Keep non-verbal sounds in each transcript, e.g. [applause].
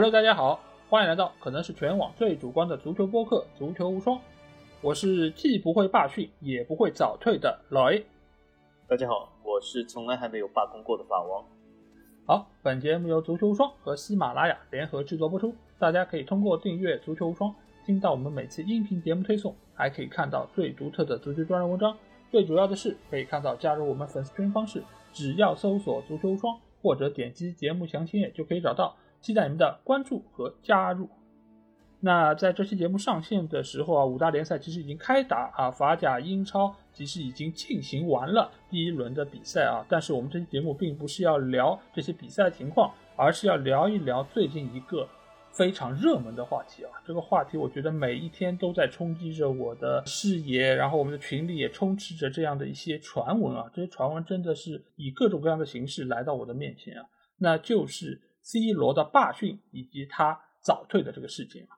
Hello，大家好，欢迎来到可能是全网最主观的足球播客《足球无双》，我是既不会罢训也不会早退的老 A。大家好，我是从来还没有罢工过的法王。好，本节目由足球无双和喜马拉雅联合制作播出，大家可以通过订阅足球无双，听到我们每期音频节目推送，还可以看到最独特的足球专栏文章。最主要的是，可以看到加入我们粉丝群方式，只要搜索“足球无双”或者点击节目详情页就可以找到。期待你们的关注和加入。那在这期节目上线的时候啊，五大联赛其实已经开打啊，法甲、英超其实已经进行完了第一轮的比赛啊。但是我们这期节目并不是要聊这些比赛情况，而是要聊一聊最近一个。非常热门的话题啊，这个话题我觉得每一天都在冲击着我的视野，然后我们的群里也充斥着这样的一些传闻啊，这些传闻真的是以各种各样的形式来到我的面前啊，那就是 C 罗的罢训以及他早退的这个事件啊。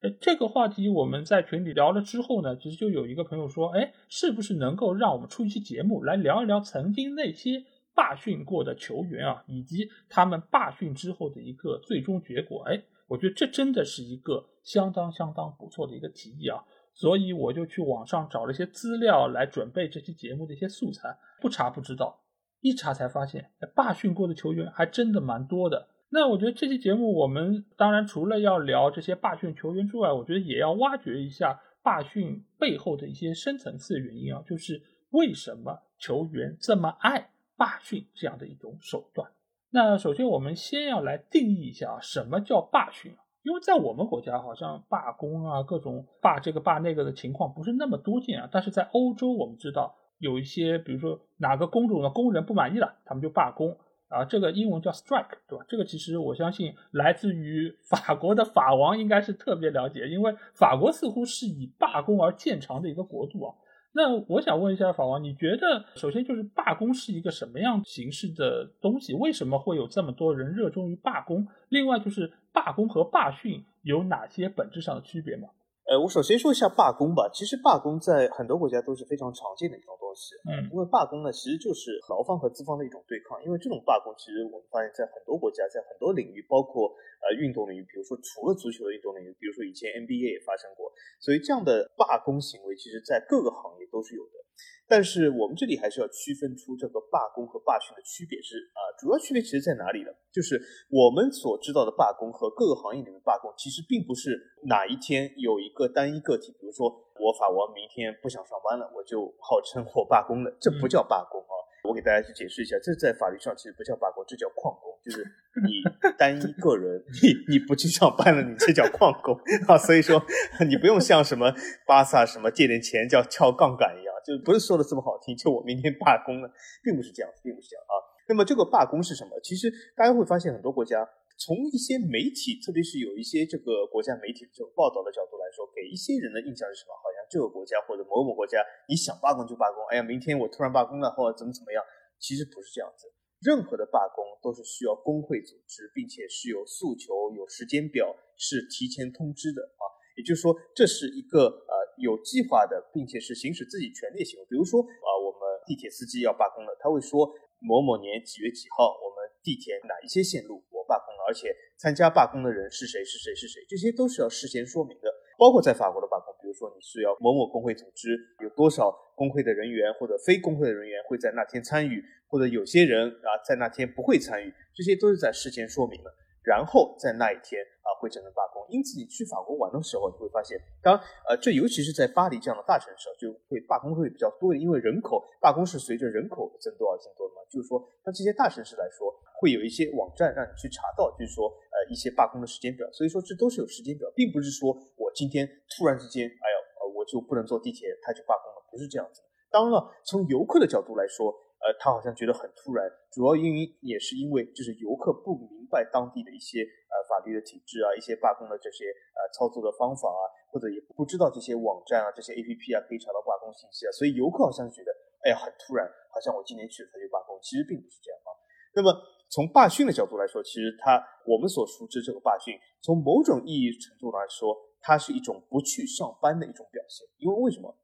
哎，这个话题我们在群里聊了之后呢，其实就有一个朋友说，哎，是不是能够让我们出一期节目来聊一聊曾经那些罢训过的球员啊，以及他们罢训之后的一个最终结果？哎。我觉得这真的是一个相当相当不错的一个提议啊，所以我就去网上找了一些资料来准备这期节目的一些素材。不查不知道，一查才发现，罢训过的球员还真的蛮多的。那我觉得这期节目我们当然除了要聊这些罢训球员之外，我觉得也要挖掘一下罢训背后的一些深层次原因啊，就是为什么球员这么爱罢训这样的一种手段。那首先，我们先要来定义一下啊，什么叫罢训啊？因为在我们国家，好像罢工啊，各种罢这个罢那个的情况不是那么多见啊。但是在欧洲，我们知道有一些，比如说哪个工种的工人不满意了，他们就罢工啊。这个英文叫 strike，对吧？这个其实我相信来自于法国的法王应该是特别了解，因为法国似乎是以罢工而见长的一个国度啊。那我想问一下法王，你觉得首先就是罢工是一个什么样形式的东西？为什么会有这么多人热衷于罢工？另外就是罢工和罢训有哪些本质上的区别吗？呃，我首先说一下罢工吧。其实罢工在很多国家都是非常常见的一种东西。嗯，因为罢工呢，其实就是劳方和资方的一种对抗。因为这种罢工，其实我们发现，在很多国家，在很多领域，包括呃运动领域，比如说除了足球的运动领域，比如说以前 NBA 也发生过。所以这样的罢工行为，其实在各个行业都是有的。但是我们这里还是要区分出这个罢工和罢训的区别是啊，主要区别其实在哪里呢？就是我们所知道的罢工和各个行业里面罢工，其实并不是哪一天有一个单一个体，比如说我法王明天不想上班了，我就号称我罢工了，这不叫罢工啊。我给大家去解释一下，这在法律上其实不叫罢工，这叫旷工，就是你单一个人，你你不去上班了，你这叫旷工啊。所以说你不用像什么巴萨什么借点钱叫撬杠杆一样。就不是说的这么好听，就我明天罢工了，并不是这样，并不是这样啊。那么这个罢工是什么？其实大家会发现，很多国家从一些媒体，特别是有一些这个国家媒体的这种报道的角度来说，给一些人的印象是什么？好像这个国家或者某某国家，你想罢工就罢工，哎呀，明天我突然罢工了，或者怎么怎么样？其实不是这样子，任何的罢工都是需要工会组织，并且是有诉求、有时间表，是提前通知的啊。也就是说，这是一个呃。有计划的，并且是行使自己权利行为，比如说啊，我们地铁司机要罢工了，他会说某某年几月几号，我们地铁哪一些线路我罢工了，而且参加罢工的人是谁是谁是谁，这些都是要事先说明的。包括在法国的罢工，比如说你是要某某工会组织，有多少工会的人员或者非工会的人员会在那天参与，或者有些人啊在那天不会参与，这些都是在事先说明的。然后在那一天啊，会整个罢工。因此，你去法国玩的时候，你会发现，当呃，这尤其是在巴黎这样的大城市，就会罢工会比较多，因为人口罢工是随着人口增多而增多的嘛。就是说，像这些大城市来说，会有一些网站让你去查到，就是说，呃，一些罢工的时间表。所以说，这都是有时间表，并不是说我今天突然之间，哎呀，我就不能坐地铁，他就罢工了，不是这样子。当然了，从游客的角度来说。呃，他好像觉得很突然，主要原因也是因为就是游客不明白当地的一些呃法律的体制啊，一些罢工的这些呃操作的方法啊，或者也不知道这些网站啊、这些 A P P 啊可以查到罢工信息啊，所以游客好像觉得哎呀很突然，好像我今年去了他就罢工，其实并不是这样啊。那么从罢训的角度来说，其实他我们所熟知这个罢训，从某种意义程度来说，它是一种不去上班的一种表现，因为为什么？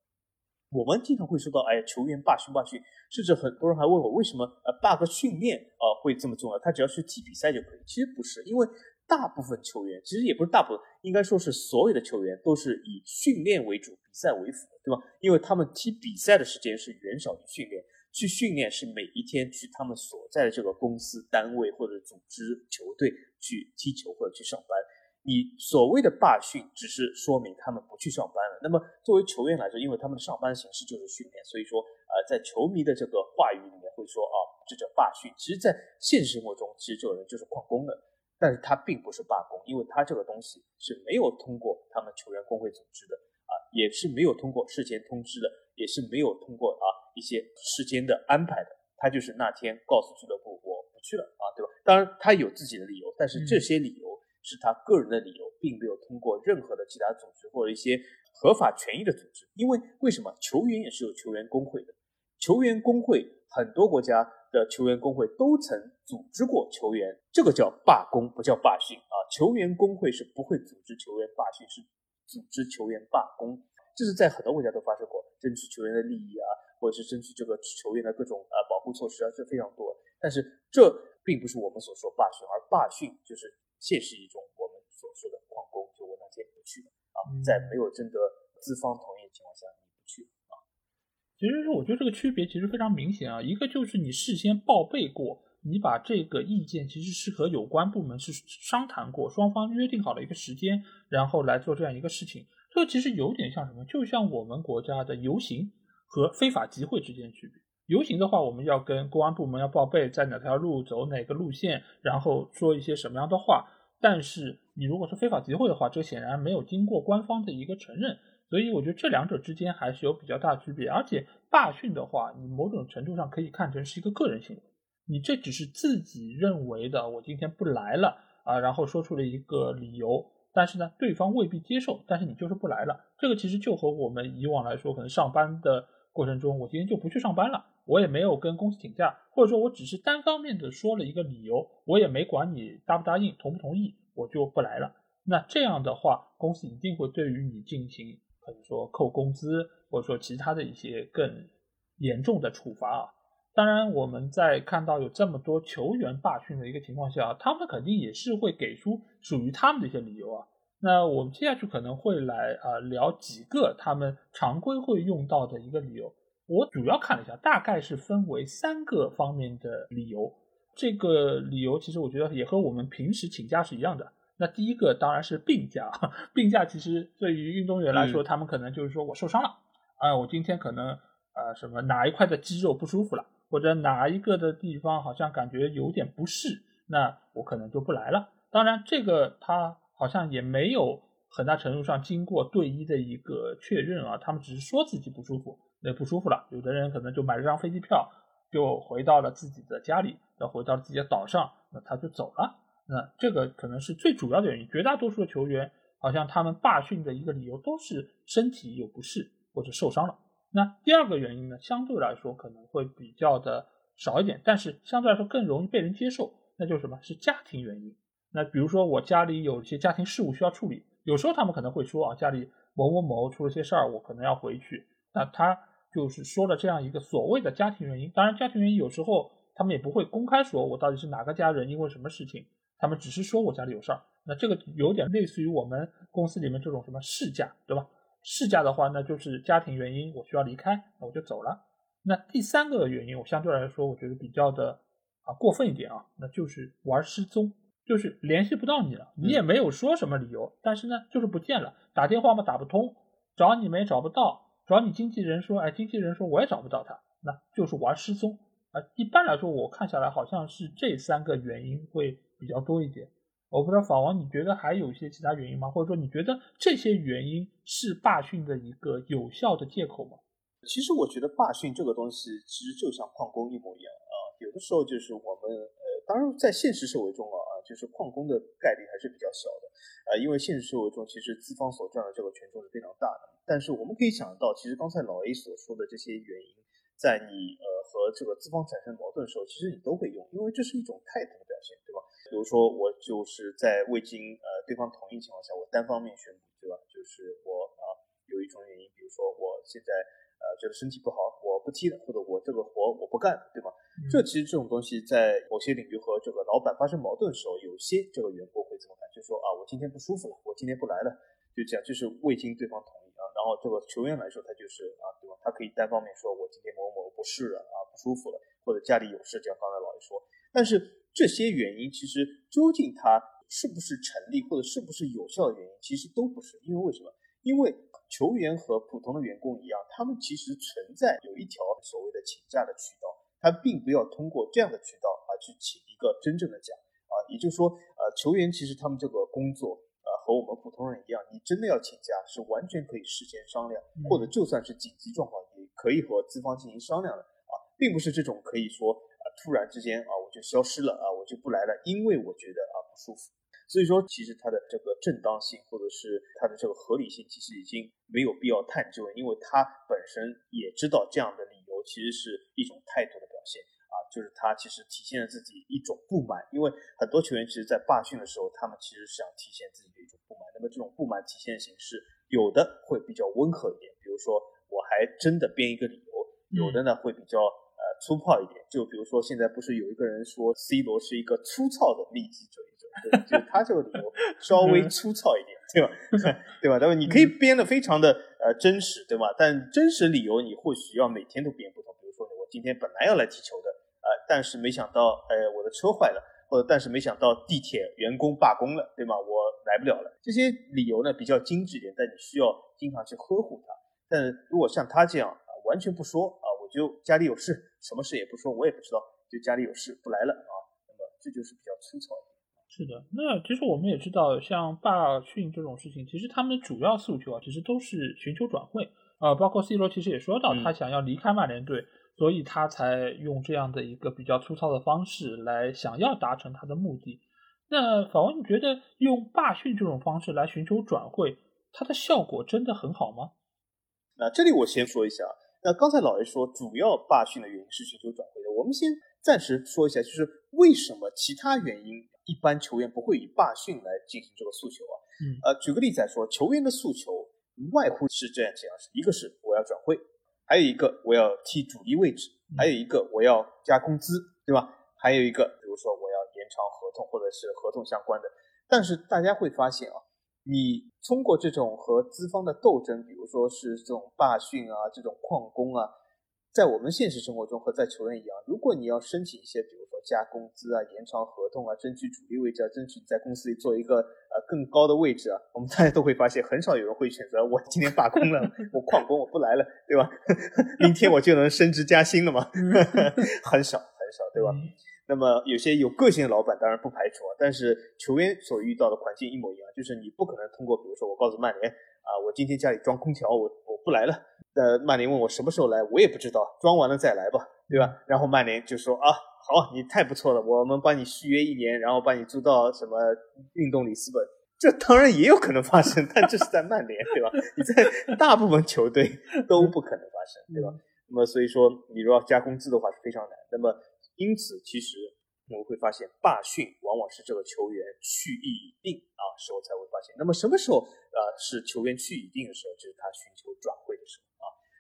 我们经常会说到，哎，球员罢训罢训，甚至很多人还问我，为什么呃罢个训练啊会这么重要？他只要去踢比赛就可以？其实不是，因为大部分球员其实也不是大部分，应该说是所有的球员都是以训练为主，比赛为辅，对吧？因为他们踢比赛的时间是远少于训练，去训练是每一天去他们所在的这个公司单位或者组织球队去踢球或者去上班。你所谓的罢训，只是说明他们不去上班了。那么作为球员来说，因为他们的上班形式就是训练，所以说呃，在球迷的这个话语里面会说啊，这叫罢训。其实，在现实生活中，其实这个人就是旷工的，但是他并不是罢工，因为他这个东西是没有通过他们球员工会组织的啊，也是没有通过事前通知的，也是没有通过啊一些时间的安排的。他就是那天告诉俱乐部我不去了啊，对吧？当然他有自己的理由，但是这些理由。是他个人的理由，并没有通过任何的其他组织或者一些合法权益的组织。因为为什么球员也是有球员工会的？球员工会很多国家的球员工会都曾组织过球员，这个叫罢工，不叫罢训啊。球员工会是不会组织球员罢训，是组织球员罢工。这是在很多国家都发生过，争取球员的利益啊，或者是争取这个球员的各种呃保护措施啊，这非常多。但是这并不是我们所说罢训，而罢训就是。现实一种我们所说的旷工，就我那天不去啊，在没有征得资方同意的情况下，你不去啊。其实我觉得这个区别其实非常明显啊，一个就是你事先报备过，你把这个意见其实是和有关部门是商谈过，双方约定好了一个时间，然后来做这样一个事情。这个其实有点像什么？就像我们国家的游行和非法集会之间的区别。游行的话，我们要跟公安部门要报备在哪条路走哪个路线，然后说一些什么样的话。但是你如果是非法集会的话，这显然没有经过官方的一个承认，所以我觉得这两者之间还是有比较大区别。而且罢训的话，你某种程度上可以看成是一个个人行为，你这只是自己认为的，我今天不来了啊，然后说出了一个理由，但是呢，对方未必接受，但是你就是不来了。这个其实就和我们以往来说，可能上班的过程中，我今天就不去上班了。我也没有跟公司请假，或者说我只是单方面的说了一个理由，我也没管你答不答应、同不同意，我就不来了。那这样的话，公司一定会对于你进行，可能说扣工资，或者说其他的一些更严重的处罚啊。当然，我们在看到有这么多球员罢训的一个情况下，他们肯定也是会给出属于他们的一些理由啊。那我们接下去可能会来啊聊几个他们常规会用到的一个理由。我主要看了一下，大概是分为三个方面的理由。这个理由其实我觉得也和我们平时请假是一样的。那第一个当然是病假，[laughs] 病假其实对于运动员来说，他们可能就是说我受伤了，啊，我今天可能呃什么哪一块的肌肉不舒服了，或者哪一个的地方好像感觉有点不适，那我可能就不来了。当然，这个他好像也没有很大程度上经过队医的一个确认啊，他们只是说自己不舒服。那不舒服了，有的人可能就买了张飞机票，就回到了自己的家里，要回到自己的岛上，那他就走了。那这个可能是最主要的原因。绝大多数的球员，好像他们罢训的一个理由都是身体有不适或者受伤了。那第二个原因呢，相对来说可能会比较的少一点，但是相对来说更容易被人接受，那就是什么？是家庭原因。那比如说我家里有一些家庭事务需要处理，有时候他们可能会说啊，家里某某某出了些事儿，我可能要回去。那他。就是说了这样一个所谓的家庭原因，当然家庭原因有时候他们也不会公开说，我到底是哪个家人因为什么事情，他们只是说我家里有事儿。那这个有点类似于我们公司里面这种什么事假，对吧？事假的话，那就是家庭原因，我需要离开，那我就走了。那第三个原因，我相对来说我觉得比较的啊过分一点啊，那就是玩失踪，就是联系不到你了，你也没有说什么理由，但是呢就是不见了，打电话嘛打不通，找你们也找不到。主要你经纪人说，哎，经纪人说我也找不到他，那就是玩失踪啊。一般来说，我看下来好像是这三个原因会比较多一点。我不知道法王，你觉得还有一些其他原因吗？或者说，你觉得这些原因是罢训的一个有效的借口吗？其实我觉得罢训这个东西其实就像旷工一模一样啊。有的时候就是我们呃，当然在现实社会中啊，就是旷工的概率还是比较小的啊，因为现实社会中其实资方所占的这个权重是非常大的。但是我们可以想到，其实刚才老 A 所说的这些原因，在你呃和这个资方产生矛盾的时候，其实你都会用，因为这是一种态度的表现，对吧？比如说我就是在未经呃对方同意情况下，我单方面宣布，对吧？就是我啊有一种原因，比如说我现在呃觉得身体不好，我不踢了，或者我这个活我不干，对吗？这其实这种东西在某些领域和这个老板发生矛盾的时候，有些这个员工会这么。就说啊，我今天不舒服了，我今天不来了，就这样，就是未经对方同意啊。然后这个球员来说，他就是啊，对吧？他可以单方面说我今天某某不适了啊，不舒服了，或者家里有事，就像刚才老爷说。但是这些原因其实究竟它是不是成立，或者是不是有效的原因，其实都不是。因为为什么？因为球员和普通的员工一样，他们其实存在有一条所谓的请假的渠道，他并不要通过这样的渠道啊去请一个真正的假啊。也就是说，呃，球员其实他们这个工作呃和我们普通人一样，你真的要请假是完全可以事先商量，或者就算是紧急状况也可以和资方进行商量的啊，并不是这种可以说啊突然之间啊我就消失了啊我就不来了，因为我觉得啊不舒服。所以说，其实它的这个正当性，或者是它的这个合理性，其实已经没有必要探究了，因为他本身也知道这样的理由其实是一种态度的表现。啊，就是他其实体现了自己一种不满，因为很多球员其实，在罢训的时候，他们其实想体现自己的一种不满，那么这种不满体现形式，有的会比较温和一点，比如说我还真的编一个理由，有的呢会比较呃粗暴一点，就比如说现在不是有一个人说 C 罗是一个粗糙的利己主义。对，就他这个理由 [laughs] 稍微粗糙一点，对吧？[laughs] 对吧？那么？你可以编的非常的呃真实，对吧？但真实理由你或许要每天都编不同。比如说，我今天本来要来踢球的，呃，但是没想到，呃，我的车坏了，或者但是没想到地铁员工罢工了，对吗？我来不了了。这些理由呢比较精致一点，但你需要经常去呵护它。但如果像他这样啊，完全不说啊，我就家里有事，什么事也不说，我也不知道，就家里有事不来了啊，那么这就是比较粗糙。是的，那其实我们也知道，像罢训这种事情，其实他们主要诉求啊，其实都是寻求转会啊。包括 C 罗其实也说到，他想要离开曼联队，所以他才用这样的一个比较粗糙的方式来想要达成他的目的。那法文，你觉得用罢训这种方式来寻求转会，它的效果真的很好吗？那这里我先说一下，那刚才老爷说主要罢训的原因是寻求转会的，我们先暂时说一下，就是为什么其他原因。一般球员不会以罢训来进行这个诉求啊。嗯，呃，举个例子来说，球员的诉求无外乎是这样几样事：一个是我要转会，还有一个我要踢主力位置，还有一个我要加工资，对吧？还有一个，比如说我要延长合同或者是合同相关的。但是大家会发现啊，你通过这种和资方的斗争，比如说是这种罢训啊，这种旷工啊，在我们现实生活中和在球员一样，如果你要申请一些，比如。加工资啊，延长合同啊，争取主力位置啊，争取在公司里做一个呃更高的位置啊，我们大家都会发现，很少有人会选择我今天罢工了，我旷工我不来了，对吧？[laughs] 明天我就能升职加薪了嘛？[laughs] 很少很少，对吧？那么有些有个性的老板当然不排除啊，但是球员所遇到的环境一模一样，就是你不可能通过，比如说我告诉曼联啊，我今天家里装空调，我我不来了，呃，曼联问我什么时候来，我也不知道，装完了再来吧，对吧？然后曼联就说啊。好，你太不错了，我们帮你续约一年，然后把你租到什么运动里斯本，这当然也有可能发生，但这是在曼联，对吧？你在大部分球队都不可能发生，对吧？那么所以说，你如果要加工资的话是非常难。那么因此，其实我们会发现，罢训往往是这个球员去意已定啊时候才会发现。那么什么时候呃是球员去已定的时候？就是他寻求转会的时候。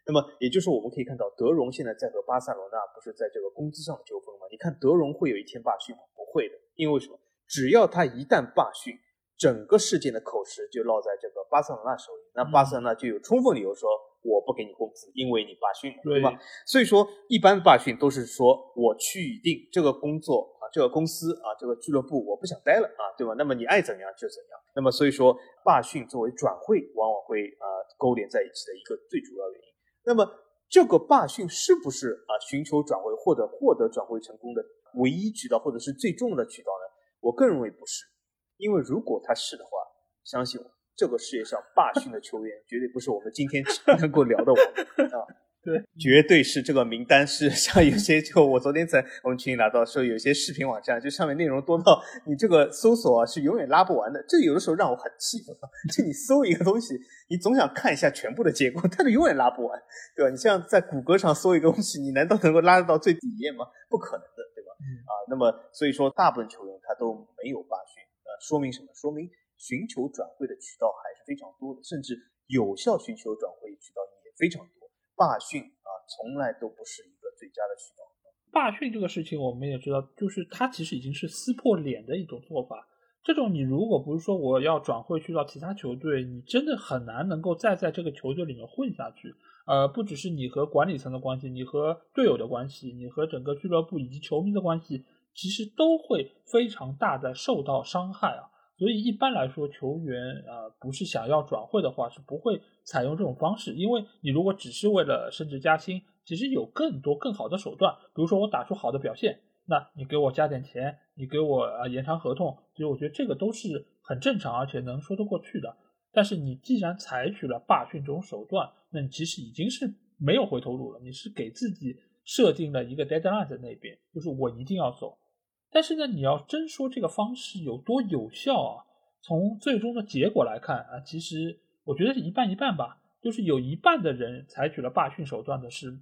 那么也就是我们可以看到，德容现在在和巴塞罗那不是在这个工资上的纠纷吗？你看德容会有一天罢训吗？不会的，因为为什么？只要他一旦罢训，整个事件的口实就落在这个巴塞罗那手里，那巴塞罗那就有充分理由说我不给你工资，因为你罢训了，对吧？所以说，一般罢训都是说我去已定这个工作啊，这个公司啊，这个俱乐部我不想待了啊，对吧？那么你爱怎样就怎样。那么所以说，罢训作为转会，往往会啊勾连在一起的一个最主要原因。那么这个罢训是不是啊寻求转会或者获得转会成功的唯一渠道，或者是最重要的渠道呢？我个人认为不是，因为如果他是的话，相信我，这个世界上罢训的球员绝对不是我们今天 [laughs] 能够聊得完的啊。对，[laughs] 绝对是这个名单是 [laughs] 像有些就我昨天在我们群里拿到说有些视频网站就上面内容多到你这个搜索啊是永远拉不完的，这有的时候让我很气愤。[laughs] 就你搜一个东西，你总想看一下全部的结果，但是永远拉不完，对吧？你像在谷歌上搜一个东西，你难道能够拉得到最底页吗？不可能的，对吧？啊，那么所以说大部分球员他都没有罢训，呃，说明什么？说明寻求转会的渠道还是非常多的，甚至有效寻求转会渠道也非常多。罢训啊，从来都不是一个最佳的渠道。罢训这个事情，我们也知道，就是它其实已经是撕破脸的一种做法。这种你如果不是说我要转会去到其他球队，你真的很难能够再在这个球队里面混下去。呃，不只是你和管理层的关系，你和队友的关系，你和整个俱乐部以及球迷的关系，其实都会非常大的受到伤害啊。所以一般来说，球员啊不是想要转会的话，是不会采用这种方式。因为你如果只是为了升职加薪，其实有更多更好的手段。比如说我打出好的表现，那你给我加点钱，你给我啊延长合同，其实我觉得这个都是很正常，而且能说得过去的。但是你既然采取了罢训这种手段，那你其实已经是没有回头路了。你是给自己设定了一个 deadline 在那边，就是我一定要走。但是呢，你要真说这个方式有多有效啊？从最终的结果来看啊，其实我觉得是一半一半吧。就是有一半的人采取了罢训手段的是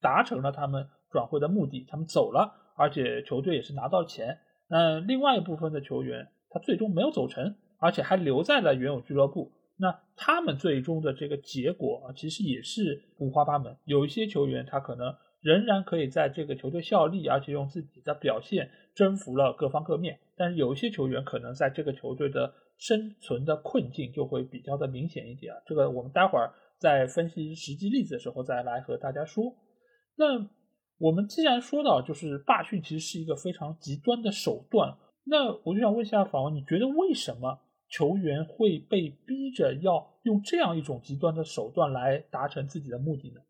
达成了他们转会的目的，他们走了，而且球队也是拿到钱。那另外一部分的球员，他最终没有走成，而且还留在了原有俱乐部。那他们最终的这个结果啊，其实也是五花八门。有一些球员他可能。仍然可以在这个球队效力，而且用自己的表现征服了各方各面。但是有一些球员可能在这个球队的生存的困境就会比较的明显一点啊。这个我们待会儿在分析实际例子的时候再来和大家说。那我们既然说到就是罢训其实是一个非常极端的手段，那我就想问一下访问，你觉得为什么球员会被逼着要用这样一种极端的手段来达成自己的目的呢？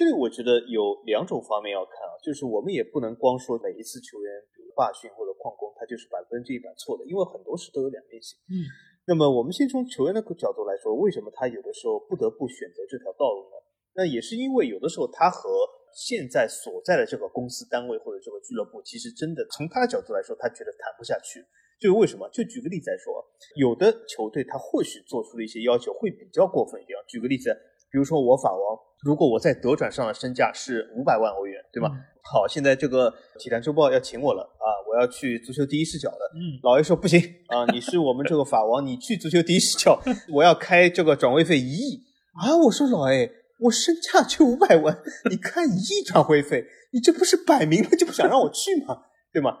这里我觉得有两种方面要看啊，就是我们也不能光说每一次球员比如罢训或者旷工，他就是百分之一百错的，因为很多事都有两面性。嗯，那么我们先从球员的角度来说，为什么他有的时候不得不选择这条道路呢？那也是因为有的时候他和现在所在的这个公司单位或者这个俱乐部，其实真的从他的角度来说，他觉得谈不下去。就是为什么？就举个例子来说，有的球队他或许做出了一些要求会比较过分一点。举个例子。比如说我法王，如果我在德转上的身价是五百万欧元，对吧？好，现在这个体坛周报要请我了啊，我要去足球第一视角了。嗯，老爷说不行啊，你是我们这个法王，你去足球第一视角，我要开这个转会费一亿啊！我说老爷，我身价就五百万，你开一亿转会费，你这不是摆明了就不想让我去吗？对吗？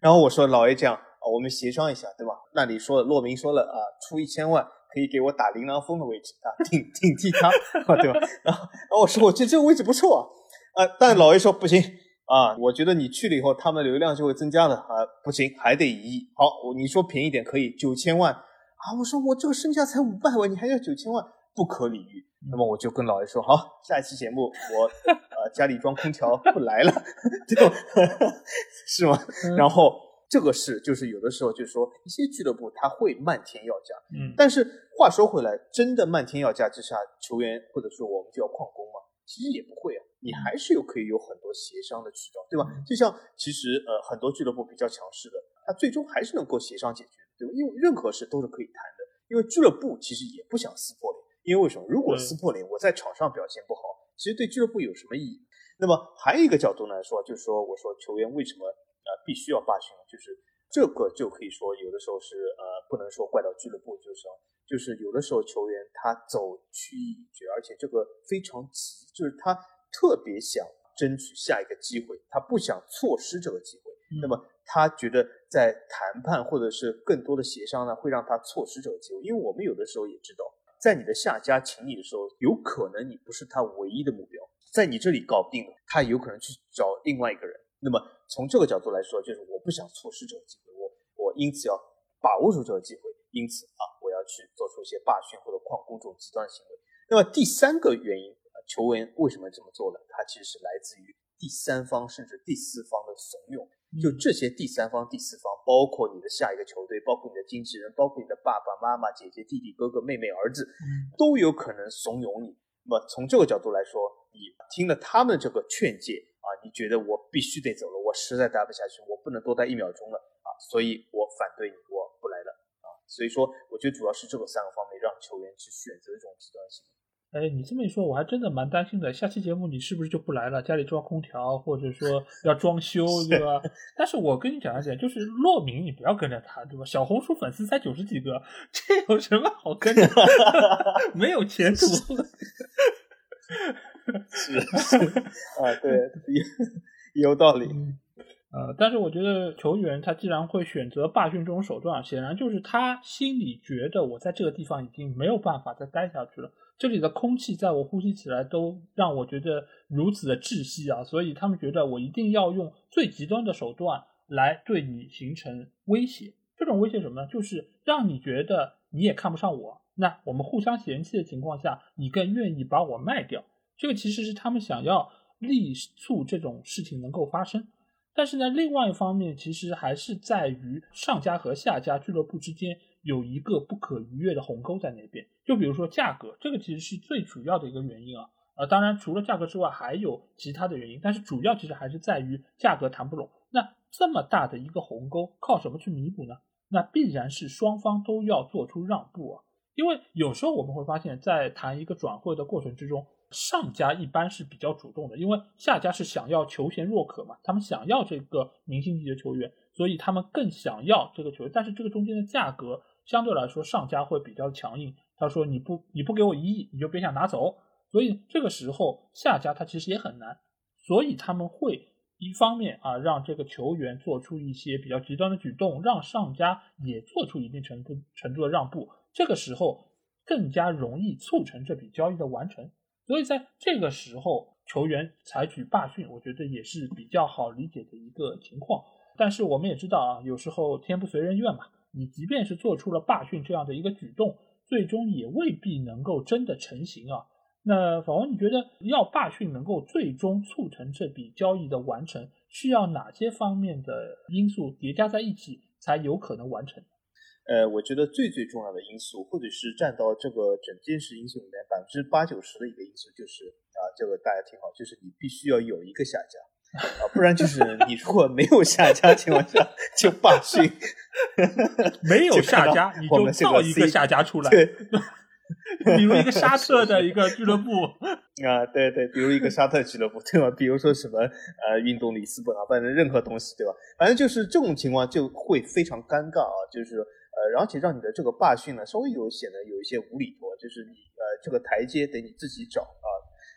然后我说老爷这样啊，我们协商一下，对吧？那你说骆明说了啊，出一千万。可以给我打琳琅峰的位置啊，[laughs] 顶 [laughs] 顶替他，对吧？[laughs] 然后，然后我说，我觉得这个位置不错啊，啊，但老爷说不行啊，我觉得你去了以后，他们流量就会增加的啊，不行，还得一亿。好，你说便宜点可以九千万啊，我说我这个身价才五百万，你还要九千万，不可理喻。那么我就跟老爷说，好，下一期节目我呃家里装空调不来了，对吧？是吗？然后。这个是就是有的时候就是说一些俱乐部他会漫天要价，嗯，但是话说回来，真的漫天要价之下，球员或者说我们就要旷工吗？其实也不会啊，你还是有可以有很多协商的渠道，对吧？就像其实呃很多俱乐部比较强势的，他最终还是能够协商解决，对吧？因为任何事都是可以谈的，因为俱乐部其实也不想撕破脸，因为为什么？如果撕破脸，我在场上表现不好，其实对俱乐部有什么意义？那么还有一个角度来说，就是说我说球员为什么？呃，必须要罢训了，就是这个就可以说，有的时候是呃，不能说怪到俱乐部，就是说，就是有的时候球员他走曲意已决，而且这个非常急，就是他特别想争取下一个机会，他不想错失这个机会。那么他觉得在谈判或者是更多的协商呢，会让他错失这个机会。因为我们有的时候也知道，在你的下家请你的时候，有可能你不是他唯一的目标，在你这里搞不定了，他有可能去找另外一个人。那么从这个角度来说，就是我不想错失这个机会，我我因此要把握住这个机会，因此啊，我要去做出一些罢训或者旷工这种极端行为。那么第三个原因，球员为什么这么做呢？它其实是来自于第三方甚至第四方的怂恿。就这些第三方、第四方，包括你的下一个球队，包括你的经纪人，包括你的爸爸妈妈、姐姐、弟弟、哥哥、妹妹、儿子，都有可能怂恿你。那么从这个角度来说，你听了他们这个劝诫啊。你觉得我必须得走了，我实在待不下去，我不能多待一秒钟了啊！所以我反对你，我不来了啊！所以说，我觉得主要是这个三个方面让球员去选择这种极端性。哎，你这么一说，我还真的蛮担心的。下期节目你是不是就不来了？家里装空调，或者说 [laughs] 要装修，对吧？[laughs] 但是我跟你讲一点，就是洛明，你不要跟着他，对吧？小红书粉丝才九十几个，这有什么好跟着？[laughs] 没有前途。是是啊，对，有道理。呃，但是我觉得球员他既然会选择罢训这种手段，显然就是他心里觉得我在这个地方已经没有办法再待下去了，这里的空气在我呼吸起来都让我觉得如此的窒息啊，所以他们觉得我一定要用最极端的手段来对你形成威胁。这种威胁什么呢？就是让你觉得你也看不上我，那我们互相嫌弃的情况下，你更愿意把我卖掉。这个其实是他们想要力促这种事情能够发生。但是呢，另外一方面，其实还是在于上家和下家俱乐部之间有一个不可逾越的鸿沟在那边。就比如说价格，这个其实是最主要的一个原因啊。呃，当然除了价格之外，还有其他的原因，但是主要其实还是在于价格谈不拢。那这么大的一个鸿沟，靠什么去弥补呢？那必然是双方都要做出让步啊。因为有时候我们会发现，在谈一个转会的过程之中。上家一般是比较主动的，因为下家是想要求贤若渴嘛，他们想要这个明星级的球员，所以他们更想要这个球员。但是这个中间的价格相对来说，上家会比较强硬。他说你不你不给我一亿，你就别想拿走。所以这个时候下家他其实也很难，所以他们会一方面啊让这个球员做出一些比较极端的举动，让上家也做出一定程度程度的让步。这个时候更加容易促成这笔交易的完成。所以在这个时候，球员采取罢训，我觉得也是比较好理解的一个情况。但是我们也知道啊，有时候天不随人愿嘛，你即便是做出了罢训这样的一个举动，最终也未必能够真的成型啊。那法王，你觉得要罢训能够最终促成这笔交易的完成，需要哪些方面的因素叠加在一起才有可能完成？呃，我觉得最最重要的因素，或者是占到这个整件事因素里面百分之八九十的一个因素，就是啊，这个大家听好，就是你必须要有一个下家啊，不然就是你如果没有下家情况下就罢 [laughs] 训，没有下家你就造一个下家出来，对，比如一个沙特的一个俱乐部啊，对对，比如一个沙特俱乐部，对吧？比如说什么呃运动里斯本啊，反正任何东西，对吧？反正就是这种情况就会非常尴尬啊，就是。呃，而且让你的这个罢训呢，稍微有显得有一些无厘头，就是你呃这个台阶得你自己找啊，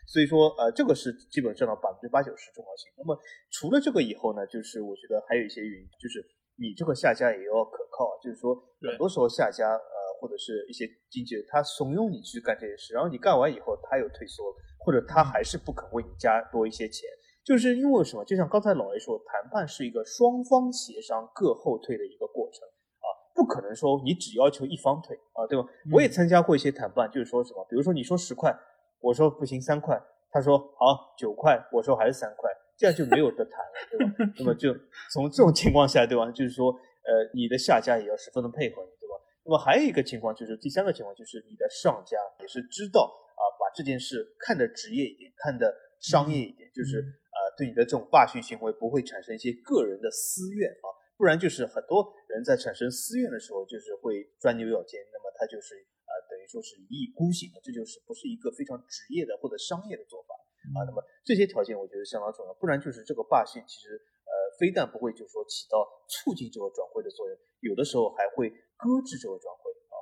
所以说呃这个是基本占到百分之八九十重要性。那么除了这个以后呢，就是我觉得还有一些原因，就是你这个下家也要可靠，就是说很多时候下家呃或者是一些经纪人他怂恿你去干这些事，然后你干完以后他又退缩，或者他还是不肯为你加多一些钱，就是因为什么？就像刚才老 A 说，谈判是一个双方协商各后退的一个过程。不可能说你只要求一方退啊，对吧？我也参加过一些谈判，就是说什么，比如说你说十块，我说不行三块，他说好九块，我说还是三块，这样就没有得谈了，对吧？[laughs] 那么就 [laughs] 从这种情况下，对吧？就是说，呃，你的下家也要十分的配合你，对吧？那么还有一个情况就是第三个情况就是你的上家也是知道啊，把这件事看得职业一点，看得商业一点，就是啊，对你的这种霸权行为不会产生一些个人的私怨啊。不然就是很多人在产生私怨的时候，就是会钻牛角尖，那么他就是呃等于说是一意孤行的，这就是不是一个非常职业的或者商业的做法啊。那么这些条件我觉得相当重要，不然就是这个霸性其实呃非但不会就是说起到促进这个转会的作用，有的时候还会搁置这个转会啊。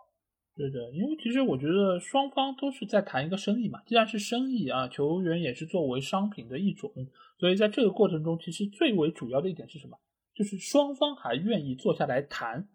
对的，因为其实我觉得双方都是在谈一个生意嘛，既然是生意啊，球员也是作为商品的一种，所以在这个过程中，其实最为主要的一点是什么？就是双方还愿意坐下来谈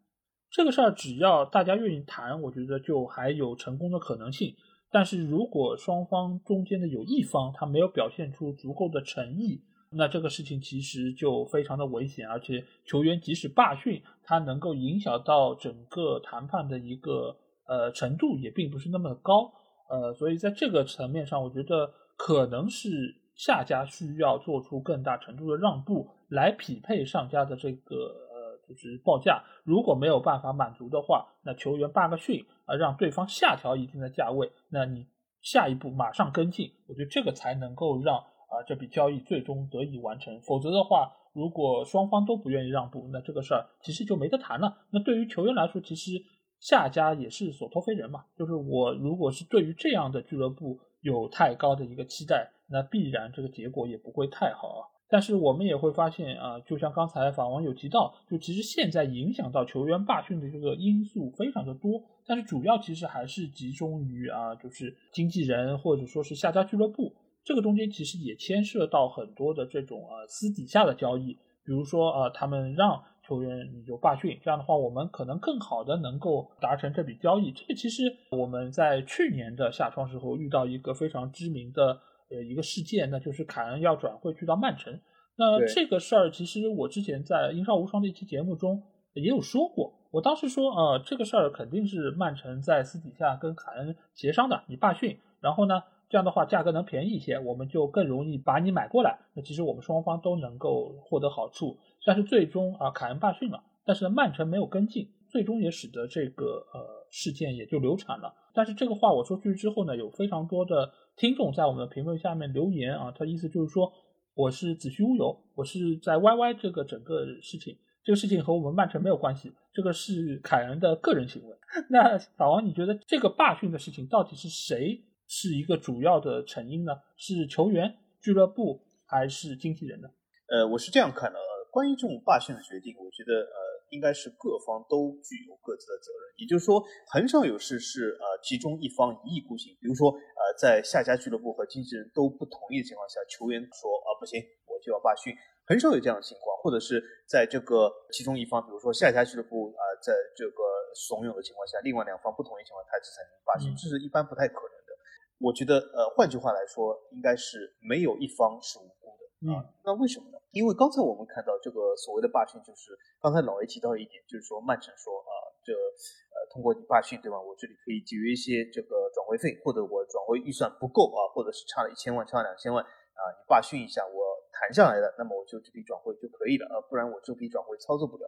这个事儿，只要大家愿意谈，我觉得就还有成功的可能性。但是如果双方中间的有一方他没有表现出足够的诚意，那这个事情其实就非常的危险。而且球员即使罢训，他能够影响到整个谈判的一个呃程度也并不是那么的高。呃，所以在这个层面上，我觉得可能是下家需要做出更大程度的让步。来匹配上家的这个呃，就是报价，如果没有办法满足的话，那球员罢个训啊，让对方下调一定的价位，那你下一步马上跟进，我觉得这个才能够让啊这笔交易最终得以完成。否则的话，如果双方都不愿意让步，那这个事儿其实就没得谈了。那对于球员来说，其实下家也是所托非人嘛，就是我如果是对于这样的俱乐部有太高的一个期待，那必然这个结果也不会太好啊。但是我们也会发现啊，就像刚才法网友提到，就其实现在影响到球员罢训的这个因素非常的多，但是主要其实还是集中于啊，就是经纪人或者说是下家俱乐部，这个中间其实也牵涉到很多的这种呃私底下的交易，比如说呃，他们让球员你就罢训，这样的话，我们可能更好的能够达成这笔交易。这个其实我们在去年的夏窗时候遇到一个非常知名的呃一个事件，那就是凯恩要转会去到曼城。那这个事儿，其实我之前在《英超无双》的一期节目中也有说过。我当时说，呃，这个事儿肯定是曼城在私底下跟凯恩协商的，你罢训，然后呢，这样的话价格能便宜一些，我们就更容易把你买过来。那其实我们双方都能够获得好处。但是最终啊，凯恩罢训了，但是呢，曼城没有跟进，最终也使得这个呃事件也就流产了。但是这个话我说出去之后呢，有非常多的听众在我们的评论下面留言啊，他意思就是说我是子虚乌有，我是在 YY 这个整个事情。这个事情和我们曼城没有关系，这个是凯恩的个人行为。[laughs] 那老王，你觉得这个罢训的事情到底是谁是一个主要的成因呢？是球员、俱乐部还是经纪人呢？呃，我是这样看的。关于这种罢训的决定，我觉得呃，应该是各方都具有各自的责任。也就是说，很少有事是呃其中一方一意孤行。比如说呃，在下家俱乐部和经纪人都不同意的情况下，球员说啊不行，我就要罢训。很少有这样的情况，或者是在这个其中一方，比如说下家俱乐部啊，在这个怂恿的情况下，另外两方不同意情况下，他这才能罢训，这是一般不太可能的。我觉得，呃，换句话来说，应该是没有一方是无啊。那为什么呢？因为刚才我们看到这个所谓的罢训，就是刚才老 A 提到一点，就是说曼城说啊，这呃通过你罢训，对吧？我这里可以节约一些这个转会费，或者我转会预算不够啊，或者是差了一千万，差两千万啊，你罢训一下我。谈下来的，那么我就这笔转会就可以了啊，不然我这笔转会操作不了。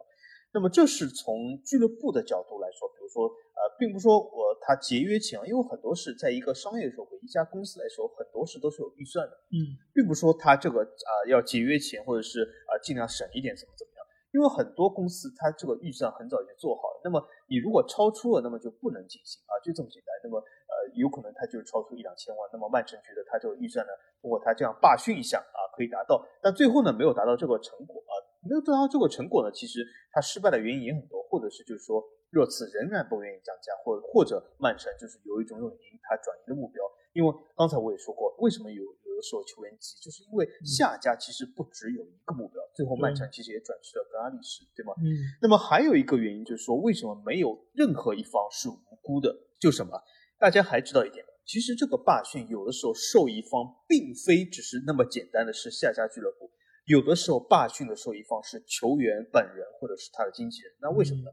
那么这是从俱乐部的角度来说，比如说呃，并不说我他节约钱，因为很多事在一个商业社会，一家公司来说，很多事都是有预算的，嗯，并不说他这个啊要节约钱，或者是啊尽量省一点怎么怎么样。因为很多公司它这个预算很早就做好了，那么你如果超出了，那么就不能进行啊，就这么简单。那么呃，有可能他就是超出一两千万，那么曼城觉得他这个预算呢，通过他这样罢训一下啊，可以达到，但最后呢没有达到这个成果啊，没有做到这个成果呢，其实他失败的原因也很多，或者是就是说热刺仍然不愿意降价，或者或者曼城就是有一种原因他转移的目标，因为刚才我也说过，为什么有有的。时候球员急，就是因为下家其实不只有一个目标，最后曼城其实也转去了格拉利什，对吗？嗯。那么还有一个原因就是说，为什么没有任何一方是无辜的？就什么？大家还知道一点？其实这个罢训有的时候受益方并非只是那么简单的是下家俱乐部，有的时候罢训的受益方是球员本人或者是他的经纪人。那为什么呢？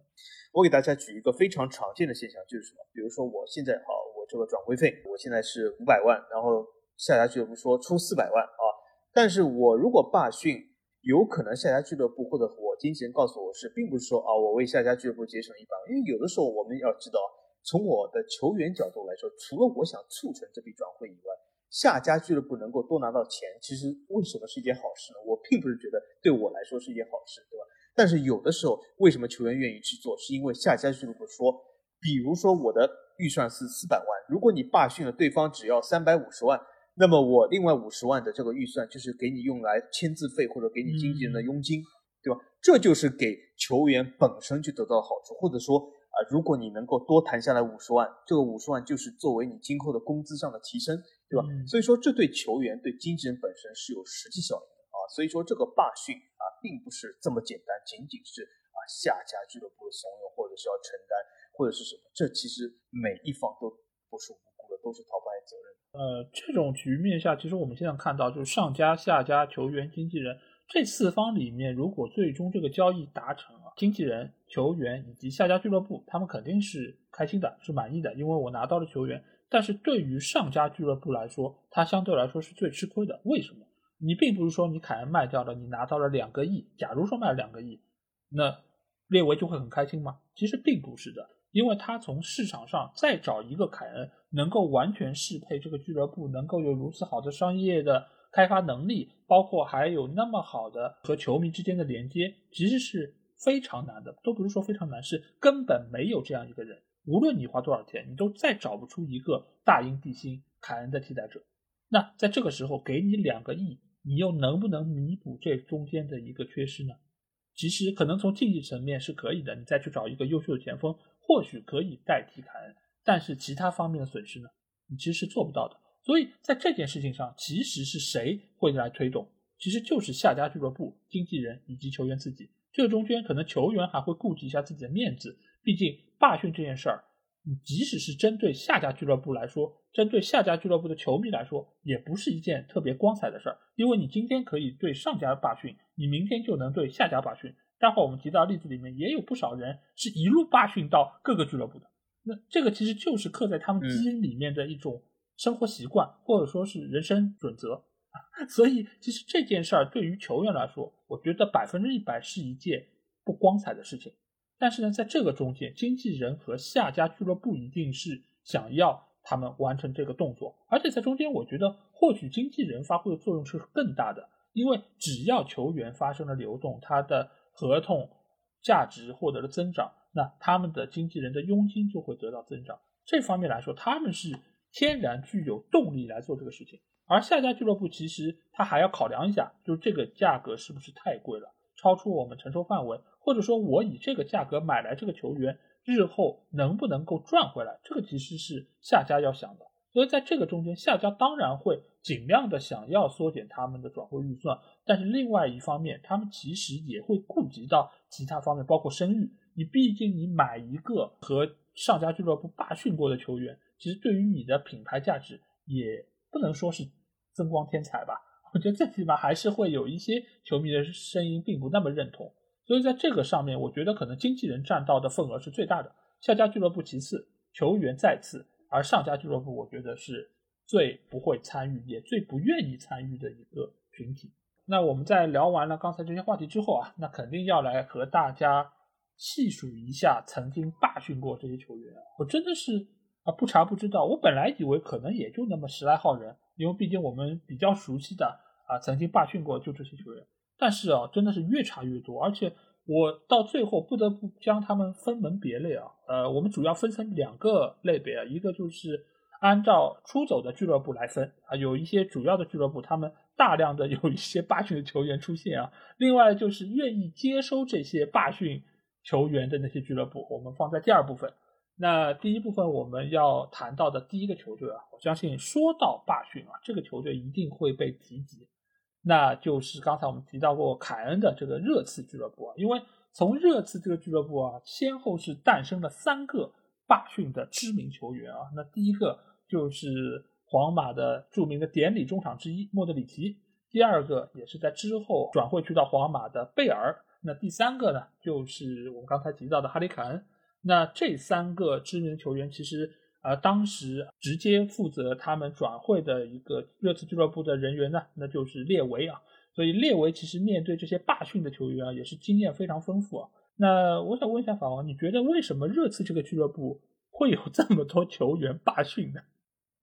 我给大家举一个非常常见的现象，就是什么？比如说我现在好，我这个转会费我现在是五百万，然后。下家俱乐部说出四百万啊，但是我如果罢训，有可能下家俱乐部或者我经纪人告诉我是，并不是说啊，我为下家俱乐部节省一百万，因为有的时候我们要知道，从我的球员角度来说，除了我想促成这笔转会以外，下家俱乐部能够多拿到钱，其实为什么是一件好事呢？我并不是觉得对我来说是一件好事，对吧？但是有的时候，为什么球员愿意去做，是因为下家俱乐部说，比如说我的预算是四百万，如果你罢训了，对方只要三百五十万。那么我另外五十万的这个预算就是给你用来签字费或者给你经纪人的佣金，对吧？这就是给球员本身就得到好处，或者说啊，如果你能够多谈下来五十万，这个五十万就是作为你今后的工资上的提升，对吧？所以说这对球员对经纪人本身是有实际效应的啊。所以说这个罢训啊，并不是这么简单，仅仅是啊下家俱乐部的怂恿或者是要承担或者是什么，这其实每一方都不是无辜的，都是逃不开责任。呃，这种局面下，其实我们现在看到，就是上家、下家、球员、经纪人这四方里面，如果最终这个交易达成了，经纪人、球员以及下家俱乐部，他们肯定是开心的，是满意的，因为我拿到了球员。但是对于上家俱乐部来说，他相对来说是最吃亏的。为什么？你并不是说你凯恩卖掉了，你拿到了两个亿。假如说卖了两个亿，那列维就会很开心吗？其实并不是的。因为他从市场上再找一个凯恩，能够完全适配这个俱乐部，能够有如此好的商业的开发能力，包括还有那么好的和球迷之间的连接，其实是非常难的。都不是说非常难，是根本没有这样一个人。无论你花多少钱，你都再找不出一个大英帝星凯恩的替代者。那在这个时候给你两个亿，你又能不能弥补这中间的一个缺失呢？其实可能从竞技层面是可以的，你再去找一个优秀的前锋。或许可以代替凯恩，但是其他方面的损失呢？你其实是做不到的。所以在这件事情上，其实是谁会来推动？其实就是下家俱乐部、经纪人以及球员自己。这个中间可能球员还会顾及一下自己的面子，毕竟罢训这件事儿，你即使是针对下家俱乐部来说，针对下家俱乐部的球迷来说，也不是一件特别光彩的事儿。因为你今天可以对上家罢训，你明天就能对下家罢训。待会儿我们提到例子里面也有不少人是一路罢训到各个俱乐部的。那这个其实就是刻在他们基因里面的一种生活习惯，或者说是人生准则。[laughs] 所以，其实这件事儿对于球员来说，我觉得百分之一百是一件不光彩的事情。但是呢，在这个中间，经纪人和下家俱乐部一定是想要他们完成这个动作，而且在中间，我觉得或许经纪人发挥的作用是更大的，因为只要球员发生了流动，他的合同价值获得了增长。那他们的经纪人的佣金就会得到增长，这方面来说，他们是天然具有动力来做这个事情。而下家俱乐部其实他还要考量一下，就是这个价格是不是太贵了，超出我们承受范围，或者说我以这个价格买来这个球员，日后能不能够赚回来，这个其实是下家要想的。所以在这个中间，下家当然会尽量的想要缩减他们的转会预算，但是另外一方面，他们其实也会顾及到其他方面，包括声誉。你毕竟你买一个和上家俱乐部罢训过的球员，其实对于你的品牌价值也不能说是增光添彩吧。我觉得最起码还是会有一些球迷的声音并不那么认同。所以在这个上面，我觉得可能经纪人占到的份额是最大的，下家俱乐部其次，球员再次，而上家俱乐部我觉得是最不会参与也最不愿意参与的一个群体。那我们在聊完了刚才这些话题之后啊，那肯定要来和大家。细数一下曾经罢训过这些球员，我真的是啊不查不知道。我本来以为可能也就那么十来号人，因为毕竟我们比较熟悉的啊曾经罢训过就这些球员。但是啊，真的是越查越多，而且我到最后不得不将他们分门别类啊。呃，我们主要分成两个类别啊，一个就是按照出走的俱乐部来分啊，有一些主要的俱乐部他们大量的 [laughs] 有一些罢训的球员出现啊。另外就是愿意接收这些罢训。球员的那些俱乐部，我们放在第二部分。那第一部分我们要谈到的第一个球队啊，我相信说到罢训啊，这个球队一定会被提及，那就是刚才我们提到过凯恩的这个热刺俱乐部啊。因为从热刺这个俱乐部啊，先后是诞生了三个霸训的知名球员啊。那第一个就是皇马的著名的典礼中场之一莫德里奇，第二个也是在之后转会去到皇马的贝尔。那第三个呢，就是我们刚才提到的哈里凯恩。那这三个知名球员，其实而，当时直接负责他们转会的一个热刺俱乐部的人员呢，那就是列维啊。所以列维其实面对这些罢训的球员啊，也是经验非常丰富啊。那我想问一下法王，你觉得为什么热刺这个俱乐部会有这么多球员罢训呢？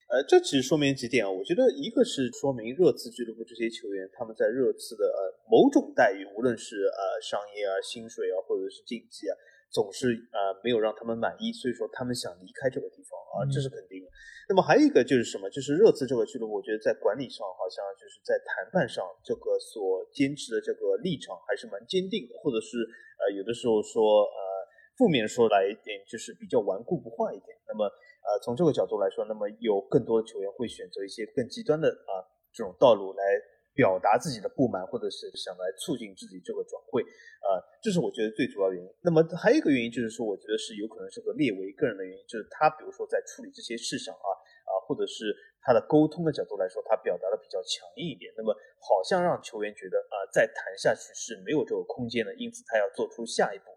呃，这其实说明几点啊。我觉得一个是说明热刺俱乐部这些球员他们在热刺的呃某种待遇，无论是呃商业啊、薪水啊，或者是竞技啊，总是呃没有让他们满意，所以说他们想离开这个地方啊，这是肯定的。那么还有一个就是什么？就是热刺这个俱乐部，我觉得在管理上好像就是在谈判上这个所坚持的这个立场还是蛮坚定的，或者是呃有的时候说呃负面说来一点就是比较顽固不化一点。那么。呃，从这个角度来说，那么有更多的球员会选择一些更极端的啊这种道路来表达自己的不满，或者是想来促进自己这个转会，啊，这是我觉得最主要原因。那么还有一个原因就是说，我觉得是有可能是个列为个人的原因，就是他比如说在处理这些事上啊啊，或者是他的沟通的角度来说，他表达的比较强硬一点，那么好像让球员觉得啊再谈下去是没有这个空间的，因此他要做出下一步。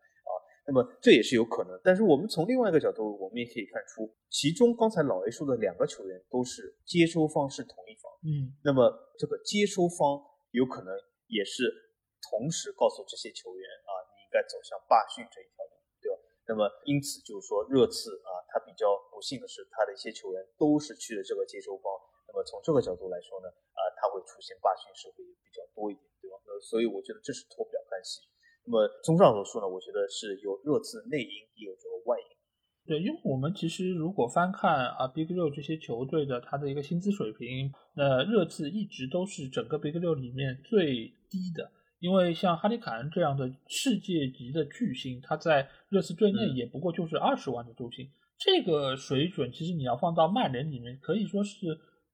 那么这也是有可能，但是我们从另外一个角度，我们也可以看出，其中刚才老 A 说的两个球员都是接收方是同一方，嗯，那么这个接收方有可能也是同时告诉这些球员啊，你应该走向罢训这一条路，对吧？那么因此就是说，热刺啊，他比较不幸的是，他的一些球员都是去了这个接收方，那么从这个角度来说呢，啊，他会出现罢训是会比较多一点，对吧？那所以我觉得这是脱不了干系。那么综上所述呢，我觉得是有热刺内因，也有这个外因。对，因为我们其实如果翻看啊 Big 六这些球队的他的一个薪资水平，那热刺一直都是整个 Big 六里面最低的。因为像哈里凯恩这样的世界级的巨星，他在热刺队内也不过就是二十万的周薪，这个水准其实你要放到曼联里面，可以说是